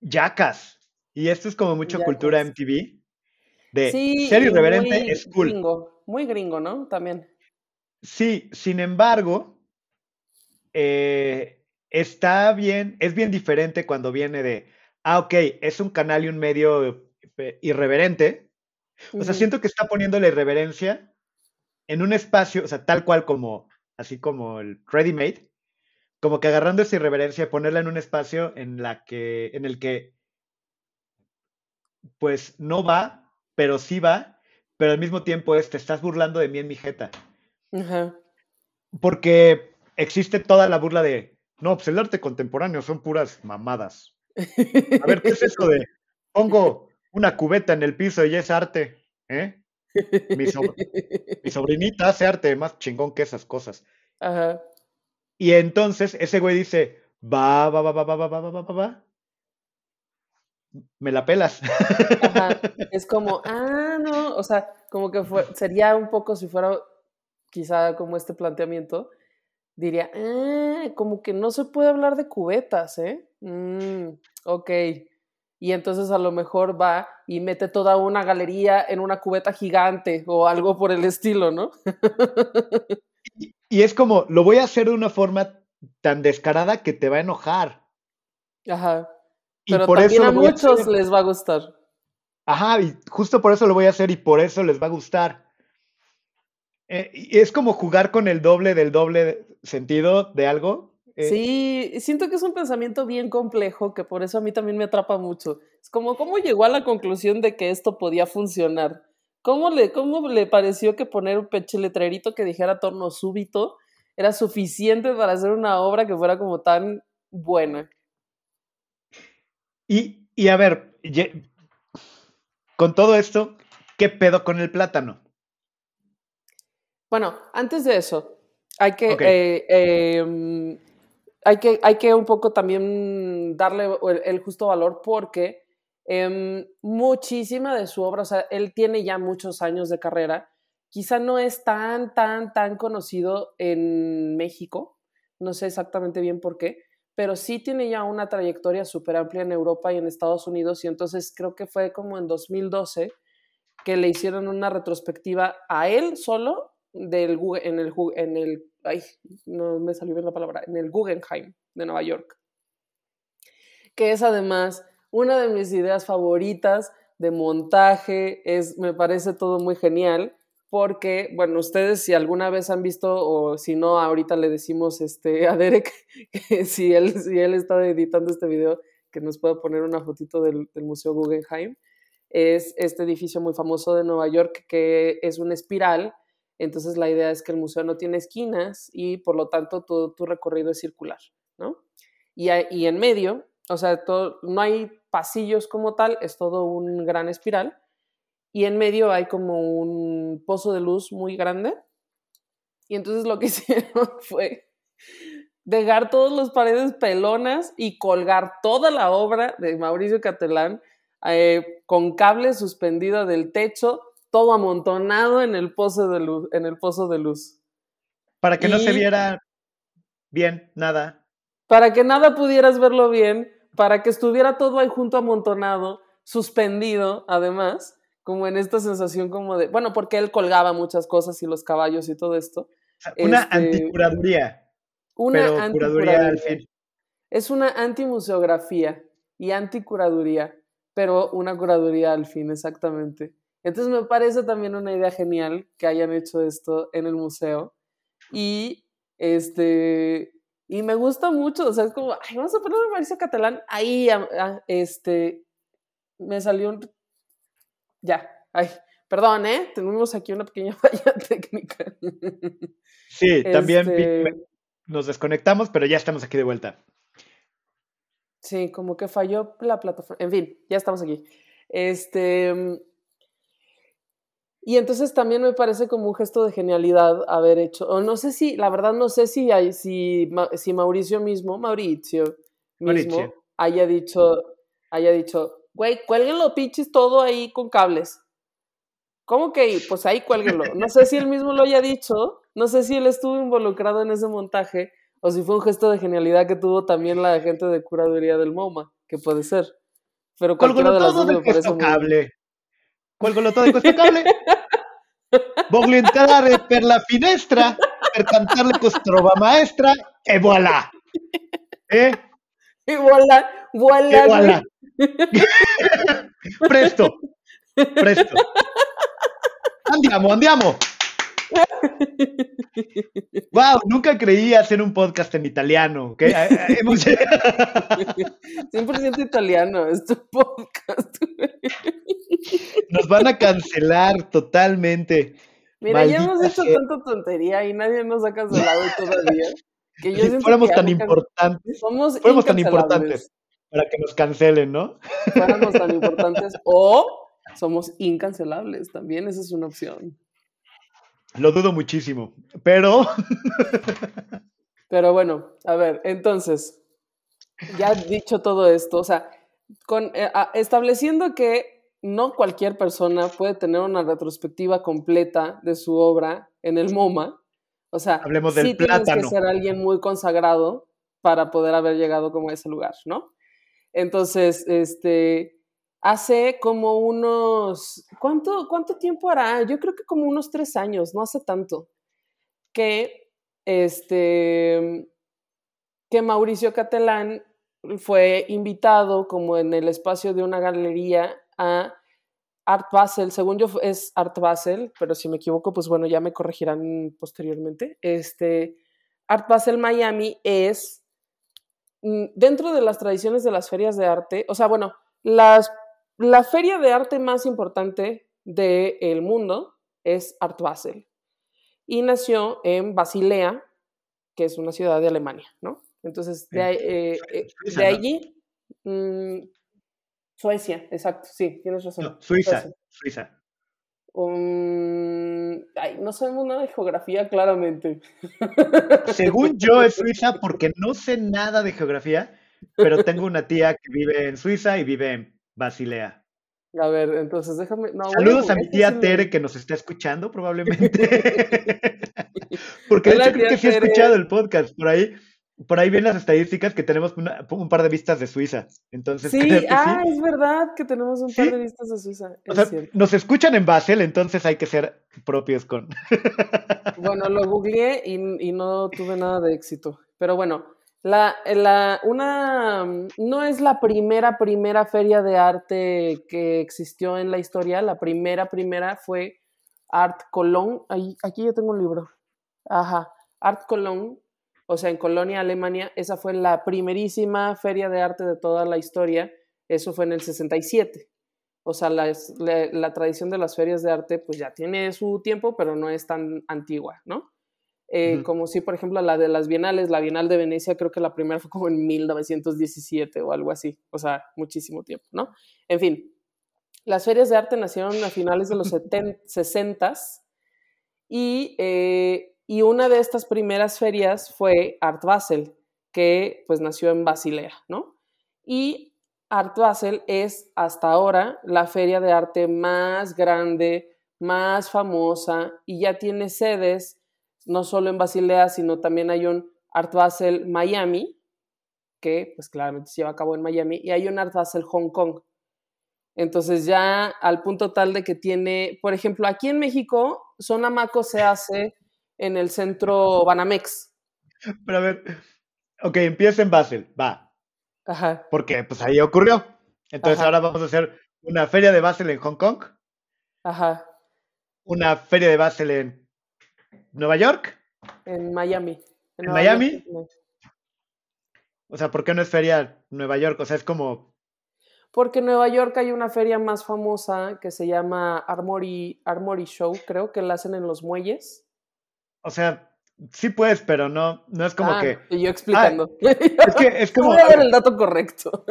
Jackas. Y esto es como mucho cultura. MTV. De Sí, ser irreverente muy es cool. gringo. Muy gringo, ¿no? También. Sí, sin embargo, eh, está bien, es bien diferente cuando viene de, ah, ok, es un canal y un medio eh, irreverente. O sea, siento que está poniendo la irreverencia en un espacio, o sea, tal cual como, así como el Ready Made, como que agarrando esa irreverencia y ponerla en un espacio en la que, en el que, pues, no va, pero sí va, pero al mismo tiempo es, te estás burlando de mí en mi jeta. Ajá. Porque existe toda la burla de, no, pues el arte contemporáneo son puras mamadas. A ver, ¿qué es eso de, pongo una cubeta en el piso y es arte? ¿Eh? Mi, so- mi sobrinita hace arte más chingón que esas cosas. Ajá. Y entonces ese güey dice, va, va, va, va, va, va, va, va, va, va, va. Me la pelas. Ajá. *laughs* Es como, ah, no, o sea, como que fue, sería un poco si fuera quizá como este planteamiento, diría, ah, como que no se puede hablar de cubetas, ¿eh? Mm, ok. Y entonces a lo mejor va y mete toda una galería en una cubeta gigante o algo por el estilo, ¿no? *laughs* Y es como, lo voy a hacer de una forma tan descarada que te va a enojar. Ajá. Y Pero por también eso a muchos les va a gustar. Ajá, y justo por eso lo voy a hacer y por eso les va a gustar. Eh, y es como jugar con el doble del doble sentido de algo. Eh, Sí, siento que es un pensamiento bien complejo que por eso a mí también me atrapa mucho. Es como, ¿cómo llegó a la conclusión de que esto podía funcionar? ¿Cómo le, cómo le pareció que poner un peche letrerito que dijera torno súbito era suficiente para hacer una obra que fuera como tan buena? Y, y a ver, ye- con todo esto, ¿qué pedo con el plátano? Bueno, antes de eso, hay que, eh, eh, mm, hay que, hay que un poco también darle el, el justo valor porque em, muchísima de su obra, o sea, él tiene ya muchos años de carrera, quizá no es tan, tan, tan conocido en México, no sé exactamente bien por qué, pero sí tiene ya una trayectoria súper amplia en Europa y en Estados Unidos y entonces creo que fue como en 2012 que le hicieron una retrospectiva a él solo del, en, el, en el, ay, no me salió bien la palabra, en el Guggenheim de Nueva York, que es además una de mis ideas favoritas de montaje, es, me parece todo muy genial, porque, bueno, ustedes si alguna vez han visto, o si no, ahorita le decimos este, *laughs* a Derek que si él, si él está editando este video, que nos pueda poner una fotito del, Museo Guggenheim, es este edificio muy famoso de Nueva York que es una espiral, entonces la idea es que el museo no tiene esquinas y por lo tanto todo tu recorrido es circular, ¿no? Y, y en medio, o sea, todo, no hay pasillos como tal, es todo un gran espiral y en medio hay como un pozo de luz muy grande y entonces lo que *laughs* hicieron fue dejar todas las paredes pelonas y colgar toda la obra de Mauricio Catalán eh, con cable suspendido del techo, todo amontonado en el pozo de luz. En el pozo de luz. Para que no se viera bien, nada. Para que nada pudieras verlo bien, para que estuviera todo ahí junto amontonado, suspendido, además, como en esta sensación como de, bueno, porque él colgaba muchas cosas y los caballos y todo esto. Una Este, anticuraduría, Una pero curaduría al anticuraduría. fin. Es una antimuseografía y anticuraduría, pero una curaduría al fin, exactamente. Entonces me parece también una idea genial que hayan hecho esto en el museo. Y este y me gusta mucho, o sea, es como, ay, vamos a poner a Mauricio Catalán ahí, a- a- este, me salió un... Ya, ay, perdón, ¿eh? Tenemos aquí una pequeña *laughs* falla técnica. Sí, también Este, nos desconectamos, pero ya estamos aquí de vuelta. Sí, como que falló la plataforma. En fin, ya estamos aquí. Este. Y entonces también me parece como un gesto de genialidad haber hecho, o no sé si, la verdad no sé si, hay, si, si Mauricio mismo, Mauricio mismo, Mauricio. haya dicho, haya dicho, güey, cuélguenlo pinches todo ahí con cables. ¿Cómo que? Pues ahí cuélguenlo. No sé si él mismo lo haya dicho, no sé si él estuvo involucrado en ese montaje, o si fue un gesto de genialidad que tuvo también la gente de curaduría del MoMA, que puede ser. Pero cualquiera de las dos me parece cable. Colgolo todo de questo cable. Voglio entrare per la finestra per cantarle costrova maestra e voilà. Eh? Y voilà, voilà, E voilà. *laughs* Presto. Presto. Andiamo, andiamo. *laughs* Wow, nunca creí hacer un podcast en italiano. ¿ok? *laughs* Eh, eh, hemos- 100% italiano, es tu podcast. Nos van a cancelar totalmente. Mira, ya hemos hecho sea. tanta tontería y nadie nos ha cancelado todavía. Que yo Si fuéramos que tan importantes, Somos fuéramos tan importantes para que nos cancelen, ¿no? Fuéramos tan *laughs* importantes o somos incancelables. También esa es una opción. Lo dudo muchísimo. Pero Pero bueno, a ver, entonces, ya dicho todo esto, o sea, con, eh, estableciendo que no cualquier persona puede tener una retrospectiva completa de su obra en el MoMA, o sea, Hablemos del sí tienes que ser alguien muy consagrado para poder haber llegado como a ese lugar, ¿no? Entonces, este, hace como unos, ¿cuánto, cuánto tiempo hará? Yo creo que como unos tres años, no hace tanto, que este, que Mauricio Catalán fue invitado como en el espacio de una galería a Art Basel, según yo es Art Basel, pero si me equivoco, pues bueno, ya me corregirán posteriormente. Este, Art Basel Miami es mm, dentro de las tradiciones de las ferias de arte, o sea, bueno, las, la feria de arte más importante del mundo es Art Basel y nació en Basilea, que es una ciudad de Alemania, ¿no? Entonces, de, ahí, eh, eh, allí, mm, Suecia, exacto, sí, tienes razón. no, Suiza, Suecia. Suiza. Um, ay, no sabemos nada de geografía, claramente. Según *laughs* yo es Suiza porque no sé nada de geografía, pero tengo una tía que vive en Suiza y vive en Basilea. A ver, entonces déjame. no, Saludos a mi tía me- Tere que nos está escuchando probablemente. *laughs* Porque de Hola, hecho creo que sí Tere. escuchado el podcast. Por ahí, por ahí ven las estadísticas que tenemos una- un par de vistas de Suiza. Entonces *laughs* Sí, creo que ah, sí. es verdad que tenemos un par de vistas de Suiza. O sea, nos escuchan en Basel, entonces hay que ser propios con. Bueno, lo googleé y, y no tuve nada de éxito. Pero bueno, la, la, una, no es la primera, primera feria de arte que existió en la historia. La primera, primera fue Art Cologne. Ahí, aquí yo tengo un libro. Ajá, Art Cologne, o sea, en Colonia, Alemania. Esa fue la primerísima feria de arte de toda la historia. Eso fue en el 67. O sea, la, la- la tradición de las ferias de arte pues ya tiene su tiempo, pero no es tan antigua, ¿no? Eh. Como si, por ejemplo, la de las bienales, la Bienal de Venecia, creo que la primera fue como en 1917 o algo así, o sea, muchísimo tiempo, ¿no? En fin, las ferias de arte nacieron a finales de los *laughs* 70, 60 y, eh, y una de estas primeras ferias fue Art Basel, que pues nació en Basilea, ¿no? Y Art Basel es hasta ahora la feria de arte más grande, más famosa y ya tiene sedes no solo en Basilea, sino también hay un Art Basel Miami, que pues claramente se lleva a cabo en Miami, y hay un Art Basel Hong Kong. Entonces ya al punto tal de que tiene, por ejemplo, aquí en México, Sonamaco se hace en el centro Banamex. Pero a ver. Ok, empieza en Basel, va. Ajá, Porque pues ahí ocurrió. Entonces Ajá. ahora vamos a hacer una feria de Basel en Hong Kong, ajá, una feria de Basel en Nueva York. en Miami. ¿En Miami? York. O sea, ¿por qué no es feria Nueva York? O sea, es como. Porque en Nueva York hay una feria más famosa que se llama Armory, Armory Show, creo que la hacen en los muelles. O sea, sí puedes, pero no, no es como Ah, que. Y yo explicando. Es que es *laughs* como. Voy a dar el dato correcto.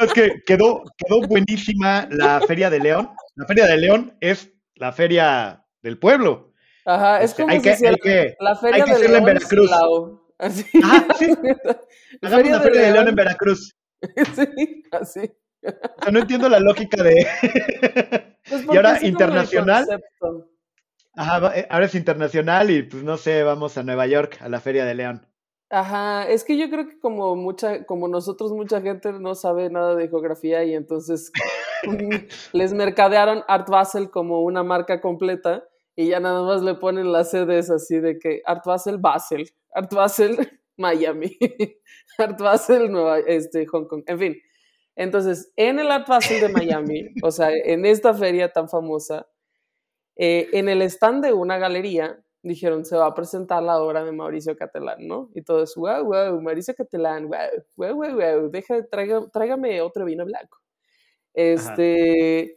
Es que quedó, quedó buenísima la Feria de León. La Feria de León es la feria del pueblo. Ajá, es Este, como hay si que- hiciera hay que- la feria que de hacerla en León Veracruz. Así. Ajá, *laughs* sí. Hagamos la feria de León en Veracruz. *laughs* Sí, así. O sea, no entiendo la lógica de. *laughs* Pues y ahora internacional. Ajá, eh, ahora es internacional y pues no sé, vamos a Nueva York, a la feria de León. Ajá, es que yo creo que como mucha, como nosotros, mucha gente no sabe nada de geografía y entonces les mercadearon Art Basel como una marca completa y ya nada más le ponen las sedes así de que Art Basel, Basel, Art Basel, *laughs* Miami, *laughs* Art Basel, Nueva, este, Hong Kong, en fin. Entonces, en el Art Basel de Miami, *laughs* o sea, en esta feria tan famosa, eh, en el stand de una galería, dijeron, se va a presentar la obra de Mauricio Catalán, ¿no? Y todos, wow, wow, Mauricio Catalán, wow, wow, wow, wow, deja, traiga, tráigame otro vino blanco. Este,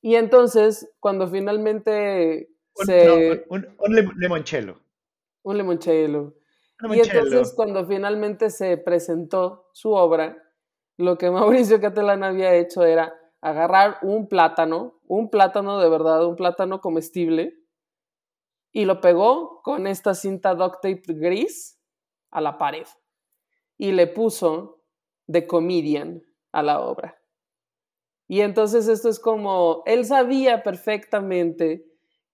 y entonces, cuando finalmente Un, se... no, un, un lim- limoncello. un limoncello. Un Y entonces, cuando finalmente se presentó su obra, lo que *laughs* Mauricio Catalán había hecho era agarrar un plátano, un plátano de verdad, un plátano comestible, y lo pegó con esta cinta duct tape gris a la pared. Y le puso The Comedian a la obra. Y entonces esto es como, él sabía perfectamente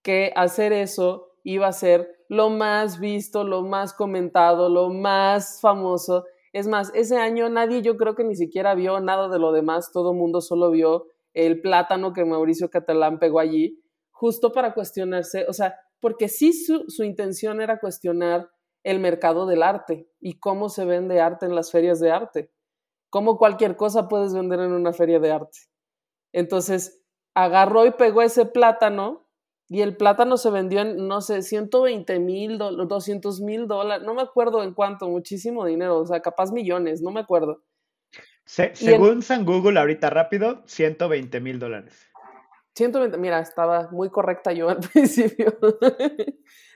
que hacer eso iba a ser lo más visto, lo más comentado, lo más famoso. Es más, ese año nadie yo creo que ni siquiera vio nada de lo demás, todo el mundo solo vio el plátano que Mauricio Catalán pegó allí, justo para cuestionarse, o sea, porque sí su, su intención era cuestionar el mercado del arte y cómo se vende arte en las ferias de arte, cómo cualquier cosa puedes vender en una feria de arte. Entonces, agarró y pegó ese plátano y el plátano se vendió en, no sé, 120 mil, 200 mil dólares, no me acuerdo en cuánto, muchísimo dinero, o sea, capaz millones, no me acuerdo. Se- y el- según San Google, ahorita rápido, 120 mil dólares. 120, mira, estaba muy correcta yo al *laughs* principio.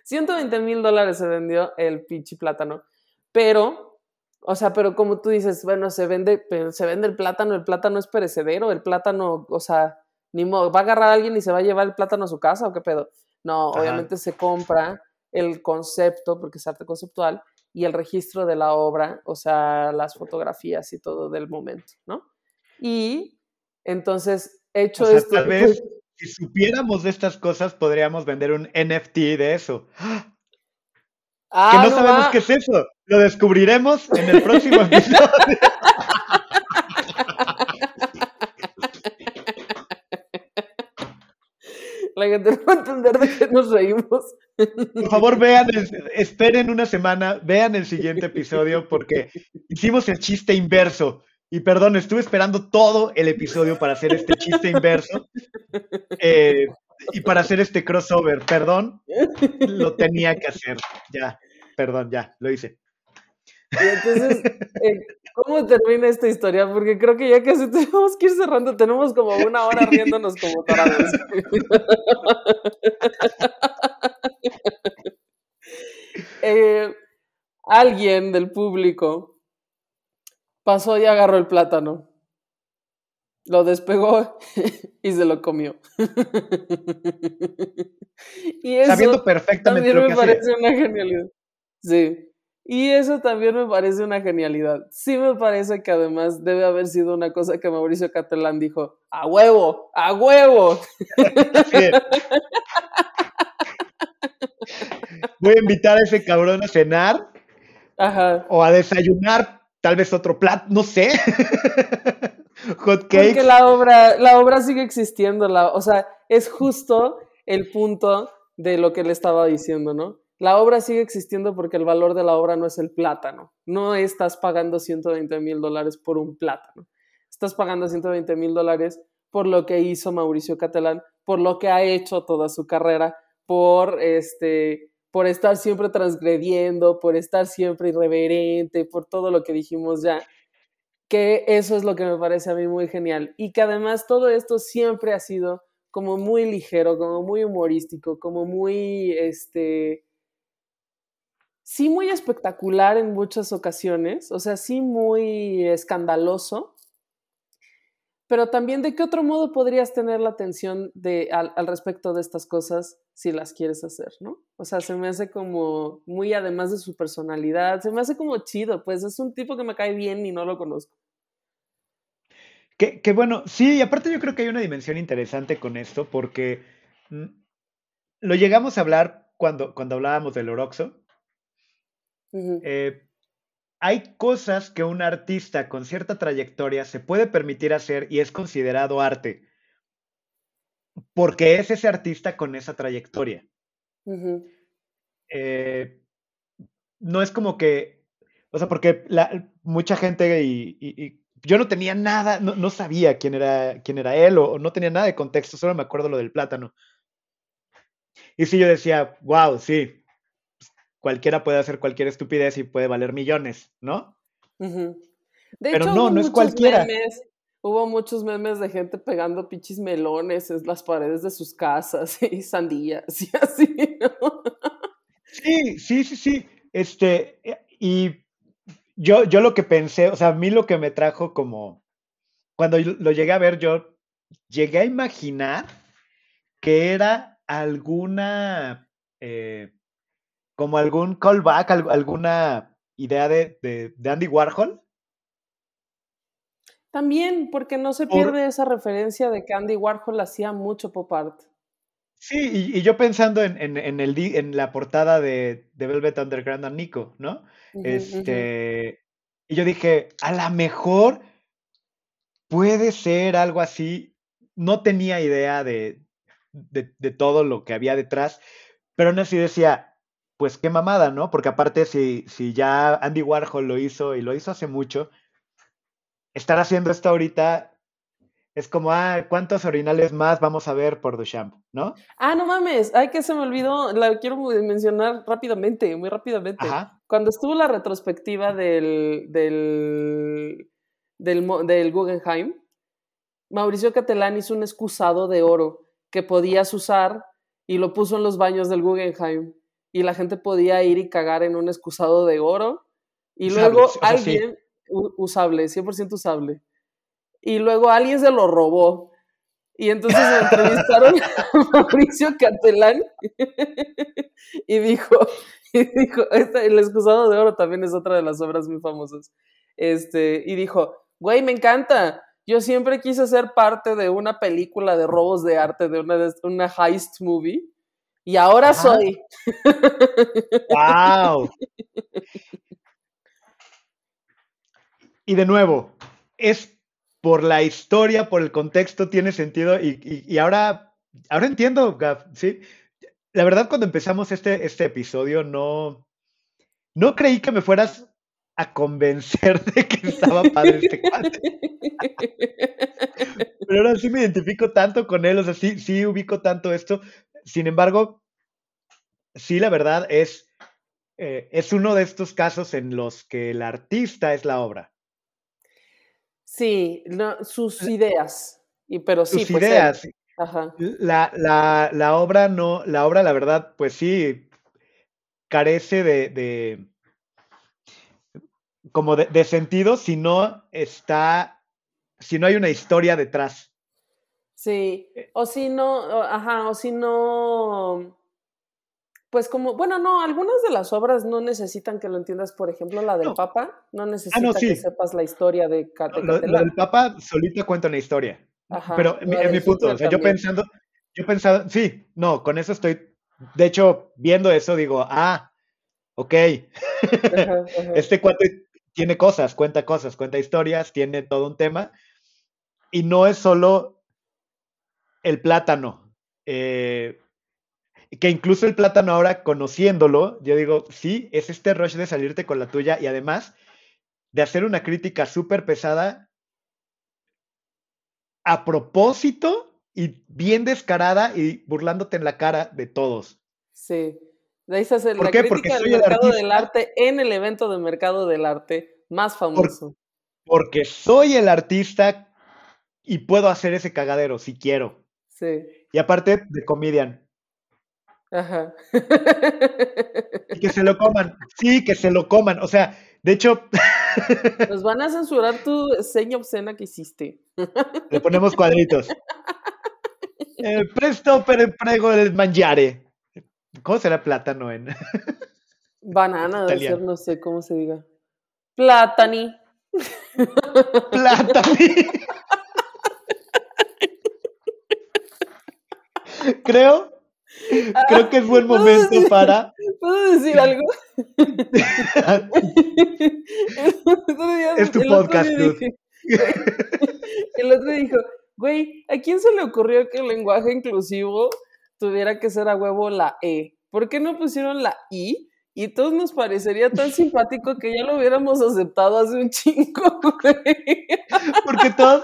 120 mil dólares se vendió el pinche plátano. Pero, o sea, pero como tú dices, bueno, se vende, pero se vende el plátano, el plátano es perecedero, el plátano, o sea, ni modo, va a agarrar a alguien y se va a llevar el plátano a su casa o qué pedo. No, Ajá. obviamente se compra el concepto, porque es arte conceptual, y el registro de la obra, o sea, las fotografías y todo del momento, ¿no? Y entonces, hecho O sea, esto, tal vez si supiéramos de estas cosas, podríamos vender un NFT de eso. Ah, que no, sabemos va. qué es eso. Lo descubriremos en el próximo *laughs* episodio. La gente no *laughs* va a entender de qué nos reímos. Por favor, vean, el- esperen una semana, vean el siguiente episodio porque hicimos el chiste inverso. Y perdón, estuve esperando todo el episodio para hacer este chiste inverso eh, y para hacer este crossover. Perdón, lo tenía que hacer. Ya, perdón, ya, lo hice. Y entonces, eh, ¿cómo termina esta historia? Porque creo que ya casi *laughs* tenemos que ir cerrando. Tenemos como una hora riéndonos como tarados. *laughs* Eh, alguien del público pasó y agarró el plátano. Lo despegó *laughs* y se lo comió. y eso Sabiendo perfectamente también lo me que hacía. parece una genialidad. Sí. Y eso también me parece una genialidad. Sí me parece que además debe haber sido una cosa que Mauricio Catalán dijo, a huevo, a huevo. Voy a invitar a ese cabrón a cenar Ajá. o a desayunar, tal vez otro plato, no sé. *laughs* Hot Porque cakes. la obra, la obra sigue existiendo, la, o sea, es justo el punto de lo que le estaba diciendo, ¿no? La obra sigue existiendo porque el valor de la obra no es el plátano. No estás pagando 120 mil dólares por un plátano. Estás pagando 120 mil dólares por lo que hizo Mauricio Catalán, por lo que ha hecho toda su carrera, por este por estar siempre transgrediendo, por estar siempre irreverente, por todo lo que dijimos ya que eso es lo que me parece a mí muy genial y que además todo esto siempre ha sido como muy ligero, como muy humorístico, como muy, este, sí muy espectacular en muchas ocasiones, o sea, sí muy escandaloso, Pero también, ¿de qué otro modo podrías tener la atención de, al, respecto de estas cosas si las quieres hacer, ¿no? O sea, se me hace como muy, además de su personalidad, se me hace como chido, pues es un tipo que me cae bien y no lo conozco. Que, que bueno, sí, y aparte yo creo que hay una dimensión interesante con esto, porque mm, lo llegamos a hablar cuando, cuando hablábamos del Oroxo. Uh -huh. eh, hay cosas que un artista con cierta trayectoria se puede permitir hacer y es considerado arte porque es ese artista con esa trayectoria. Uh -huh. eh, no es como que, o sea, porque la, mucha gente y, y, y, yo no tenía nada, no, no, sabía quién era, quién era él o, o, no tenía nada de contexto, solo me acuerdo lo del plátano. Y sí, yo decía, wow, sí, cualquiera puede hacer cualquier estupidez y puede valer millones, ¿no? Uh -huh. De Pero hecho, no, no es cualquiera. Memes, hubo muchos memes de gente pegando pichis melones en las paredes de sus casas *laughs* y sandías y *laughs* así, ¿no? Sí, sí, sí, sí. Este, y yo, yo lo que pensé, o sea, a mí lo que me trajo como, cuando lo llegué a ver, yo llegué a imaginar que era alguna... Eh, como algún callback, alguna idea de, de, de, Andy Warhol. También, porque no se pierde Por... esa referencia de que Andy Warhol hacía mucho pop art. Sí, y, y yo pensando en, en, en, el, en la portada de, de Velvet Underground a Nico, ¿no? Uh -huh, este, uh -huh. Y yo dije, a lo mejor puede ser algo así. No tenía idea de, de, de todo lo que había detrás, pero aún así decía, pues qué mamada, ¿no? Porque aparte, si, si ya Andy Warhol lo hizo y lo hizo hace mucho, estar haciendo esto ahorita es como, ah, ¿cuántos orinales más vamos a ver por Duchamp, no? Ah, no mames, ay, que se me olvidó, la quiero mencionar rápidamente, muy rápidamente. Ajá. Cuando estuvo la retrospectiva del, del, del, del Guggenheim, Mauricio Catelán hizo un excusado de oro que podías usar y lo puso en los baños del Guggenheim y la gente podía ir y cagar en un excusado de oro. Y usable, luego alguien, sí. usable, 100% usable. Y luego alguien se lo robó. Y entonces me *laughs* entrevistaron a Mauricio Catelán y dijo, y dijo este, el excusado de oro también es otra de las obras muy famosas. Este, y dijo, güey, me encanta. Yo siempre quise ser parte de una película de robos de arte, de una, de una heist movie y ahora Ajá. soy. ¡Wow! Y de nuevo, es por la historia, por el contexto, tiene sentido. Y, y, y ahora, ahora entiendo, Gaf, ¿sí? La verdad, cuando empezamos este, este episodio, no, no creí que me fueras a convencer *laughs* de que estaba padre este cuate. *laughs* Pero ahora sí me identifico tanto con él, o sea, sí, sí ubico tanto esto. Sin embargo, sí, la verdad es, eh, es uno de estos casos en los que el artista es la obra. Sí, no, sus ideas. Y, pero sí, sus pues ideas. Él. Ajá. La, la, la, obra no, la obra, la verdad, pues sí, carece de, de como de, de, sentido si no está, si no hay una historia detrás. Sí, o si no, ajá, o si no, pues como, bueno, no, algunas de las obras no necesitan que lo entiendas, por ejemplo, la del no. Papa, no necesita ah, no, sí. que sepas la historia de, de lo, lo, del Papa solita cuenta una historia. Ajá, Pero en mi, mi punto, o sea, yo pensando, yo pensaba, sí, no, con eso estoy, de hecho, viendo eso digo, ah, ok, ajá, *laughs* ajá. este cuate tiene cosas, cuenta cosas, cuenta historias, tiene todo un tema, y no es solo el plátano. Eh, que incluso el plátano ahora conociéndolo, yo digo, sí, es este rush de salirte con la tuya y además de hacer una crítica súper pesada a propósito y bien descarada y burlándote en la cara de todos. Sí. De ahí hacer la qué? crítica del mercado del arte en el evento de mercado del arte más famoso. Por, porque soy el artista y puedo hacer ese cagadero si quiero. Sí. Y aparte de comedian, Ajá. Y que se lo coman. Sí, que se lo coman. O sea, de hecho, *laughs* Nos van a censurar tu seña obscena que hiciste. Le ponemos cuadritos. Eh, presto per prego el mangiare. ¿Cómo será plátano en *laughs* Banana, debe ser, no sé cómo se diga. Platani. plátano? *laughs* creo, creo que es buen momento para. ¿Puedo decir algo? Día- Es tu podcast, dije- El otro dijo, güey, ¿a quién se le ocurrió que el lenguaje inclusivo tuviera que ser a huevo la E? ¿Por qué no pusieron la I? Y todos nos parecería tan simpático que ya lo hubiéramos aceptado hace un chingo, *laughs* güey. Porque todos,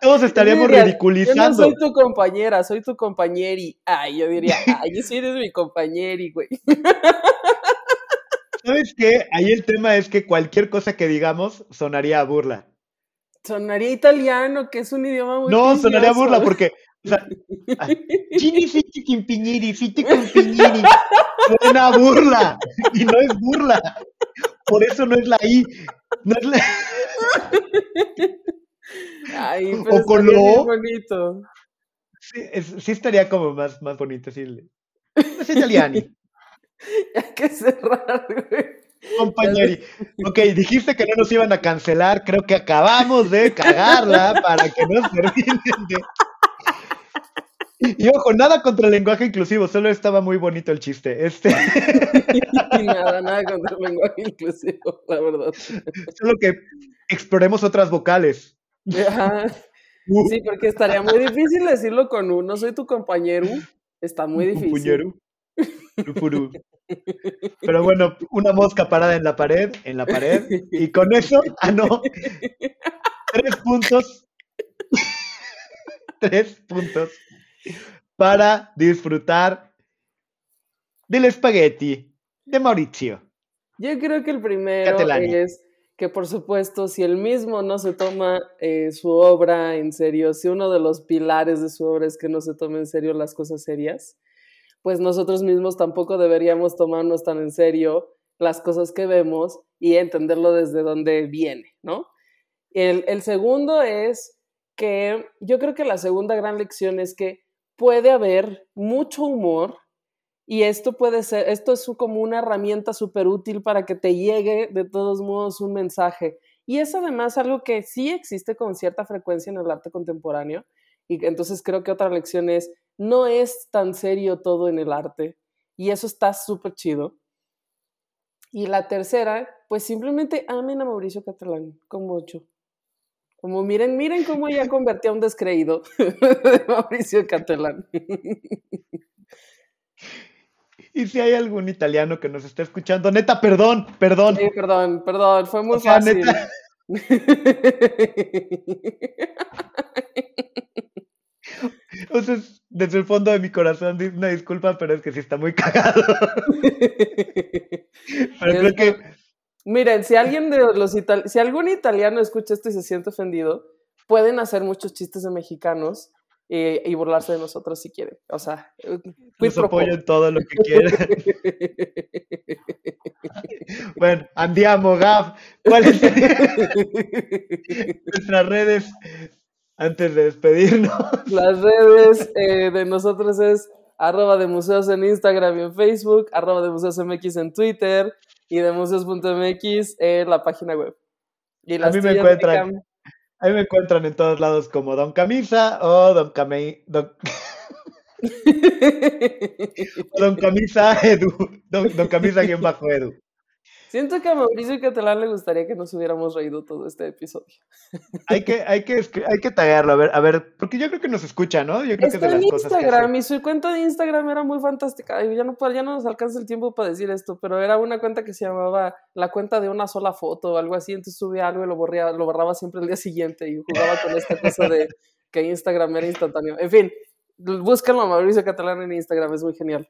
todos estaríamos Dirías, Yo no ridiculizando. soy tu compañera, soy tu compañeri. Ay, yo diría, *laughs* ay, sí eres mi compañeri, güey. *laughs* ¿Sabes qué? Ahí el tema es que cualquier cosa que digamos sonaría a burla. Sonaría italiano, que es un idioma muy No, sonaría a burla porque. O sea. *laughs* Suena a burla. Y no es burla. Por eso no es la I. No es la- Ay, O pero con estaría lo- bonito. Sí, es- sí estaría como más, más bonito decirle. No es italiani. Hay *laughs* que cerrar, güey. Compañeri. Ok, dijiste que no nos iban a cancelar. Creo que acabamos de cagarla para que no se ríen de. Y ojo, nada contra el lenguaje inclusivo, solo estaba muy bonito el chiste. Este, *laughs* Y nada, nada contra el lenguaje inclusivo, la verdad. solo que exploremos otras vocales. Ajá. Sí, porque estaría muy difícil decirlo con un no soy tu compañero. Está muy difícil. Pero bueno, una mosca parada en la pared, en la pared, y con eso, ah no, tres puntos, tres puntos para disfrutar del espagueti de Mauricio. Yo creo que el primero Catalani. es que, por supuesto, si él mismo no se toma eh, su obra en serio, si uno de los pilares de su obra es que no se tome en serio las cosas serias, pues nosotros mismos tampoco deberíamos tomarnos tan en serio las cosas que vemos y entenderlo desde dónde viene, ¿no? El, el segundo es que yo creo que la segunda gran lección es que puede haber mucho humor y esto puede ser, esto es como una herramienta súper útil para que te llegue de todos modos un mensaje. Y es además algo que sí existe con cierta frecuencia en el arte contemporáneo. Y entonces creo que otra lección es, no es tan serio todo en el arte. Y eso está súper chido. Y la tercera, pues simplemente amen a Mauricio Catalán, como yo. Como miren, miren cómo ya convertí a un descreído *laughs* de Mauricio Catalán. *laughs* Y si hay algún italiano que nos está escuchando, neta, perdón, perdón. Sí, perdón, perdón, fue muy O sea, fácil. neta. *laughs* O sea, es- desde el fondo de mi corazón, una disculpa, pero es que sí está muy cagado. *laughs* Pero creo que Miren, si alguien de los si algún italiano escucha esto y se siente ofendido, pueden hacer muchos chistes de mexicanos eh, y burlarse de nosotros si quieren. O sea, eh, quid los pro quo. apoyo en todo lo que *laughs* quieran. Bueno, andiamo, Gaf. ¿Cuáles serían *laughs* nuestras redes antes de despedirnos? Las redes eh, de nosotros es arroba de museos en Instagram y en Facebook, arroba de museos MX en Twitter y de museos.mx en la página web. Y las mí me encuentran-. Ahí me encuentran en todos lados como Don Camisa o Don, Camei- *laughs* Don, Camisa Edu. Don, Don Camisa guion bajo Edu. Siento que a Mauricio Catalán le gustaría que nos hubiéramos reído todo este episodio. Hay que, hay que, hay que taguearlo, a ver, a ver, porque yo creo que nos escucha, ¿no? Yo creo que es de en las cosas que Instagram y su cuenta de Instagram era muy fantástica. Ay, ya, no, ya no nos alcanza el tiempo para decir esto, pero era una cuenta que se llamaba la cuenta de una sola foto o algo así. Entonces subía algo y lo, borría, lo borraba siempre el día siguiente y jugaba con esta cosa de que Instagram era instantáneo. En fin, búsquenlo a Mauricio Catalán en Instagram, es muy genial.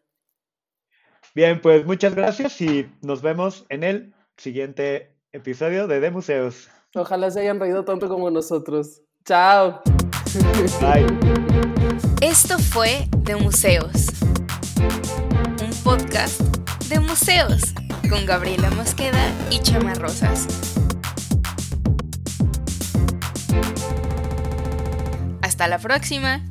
Bien, pues muchas gracias y nos vemos en el siguiente episodio de De Museos. Ojalá se hayan reído tanto como nosotros. Chao. Bye. Esto fue De Museos, un podcast de museos con Gabriela Mosqueda y Chama Rosas. Hasta la próxima.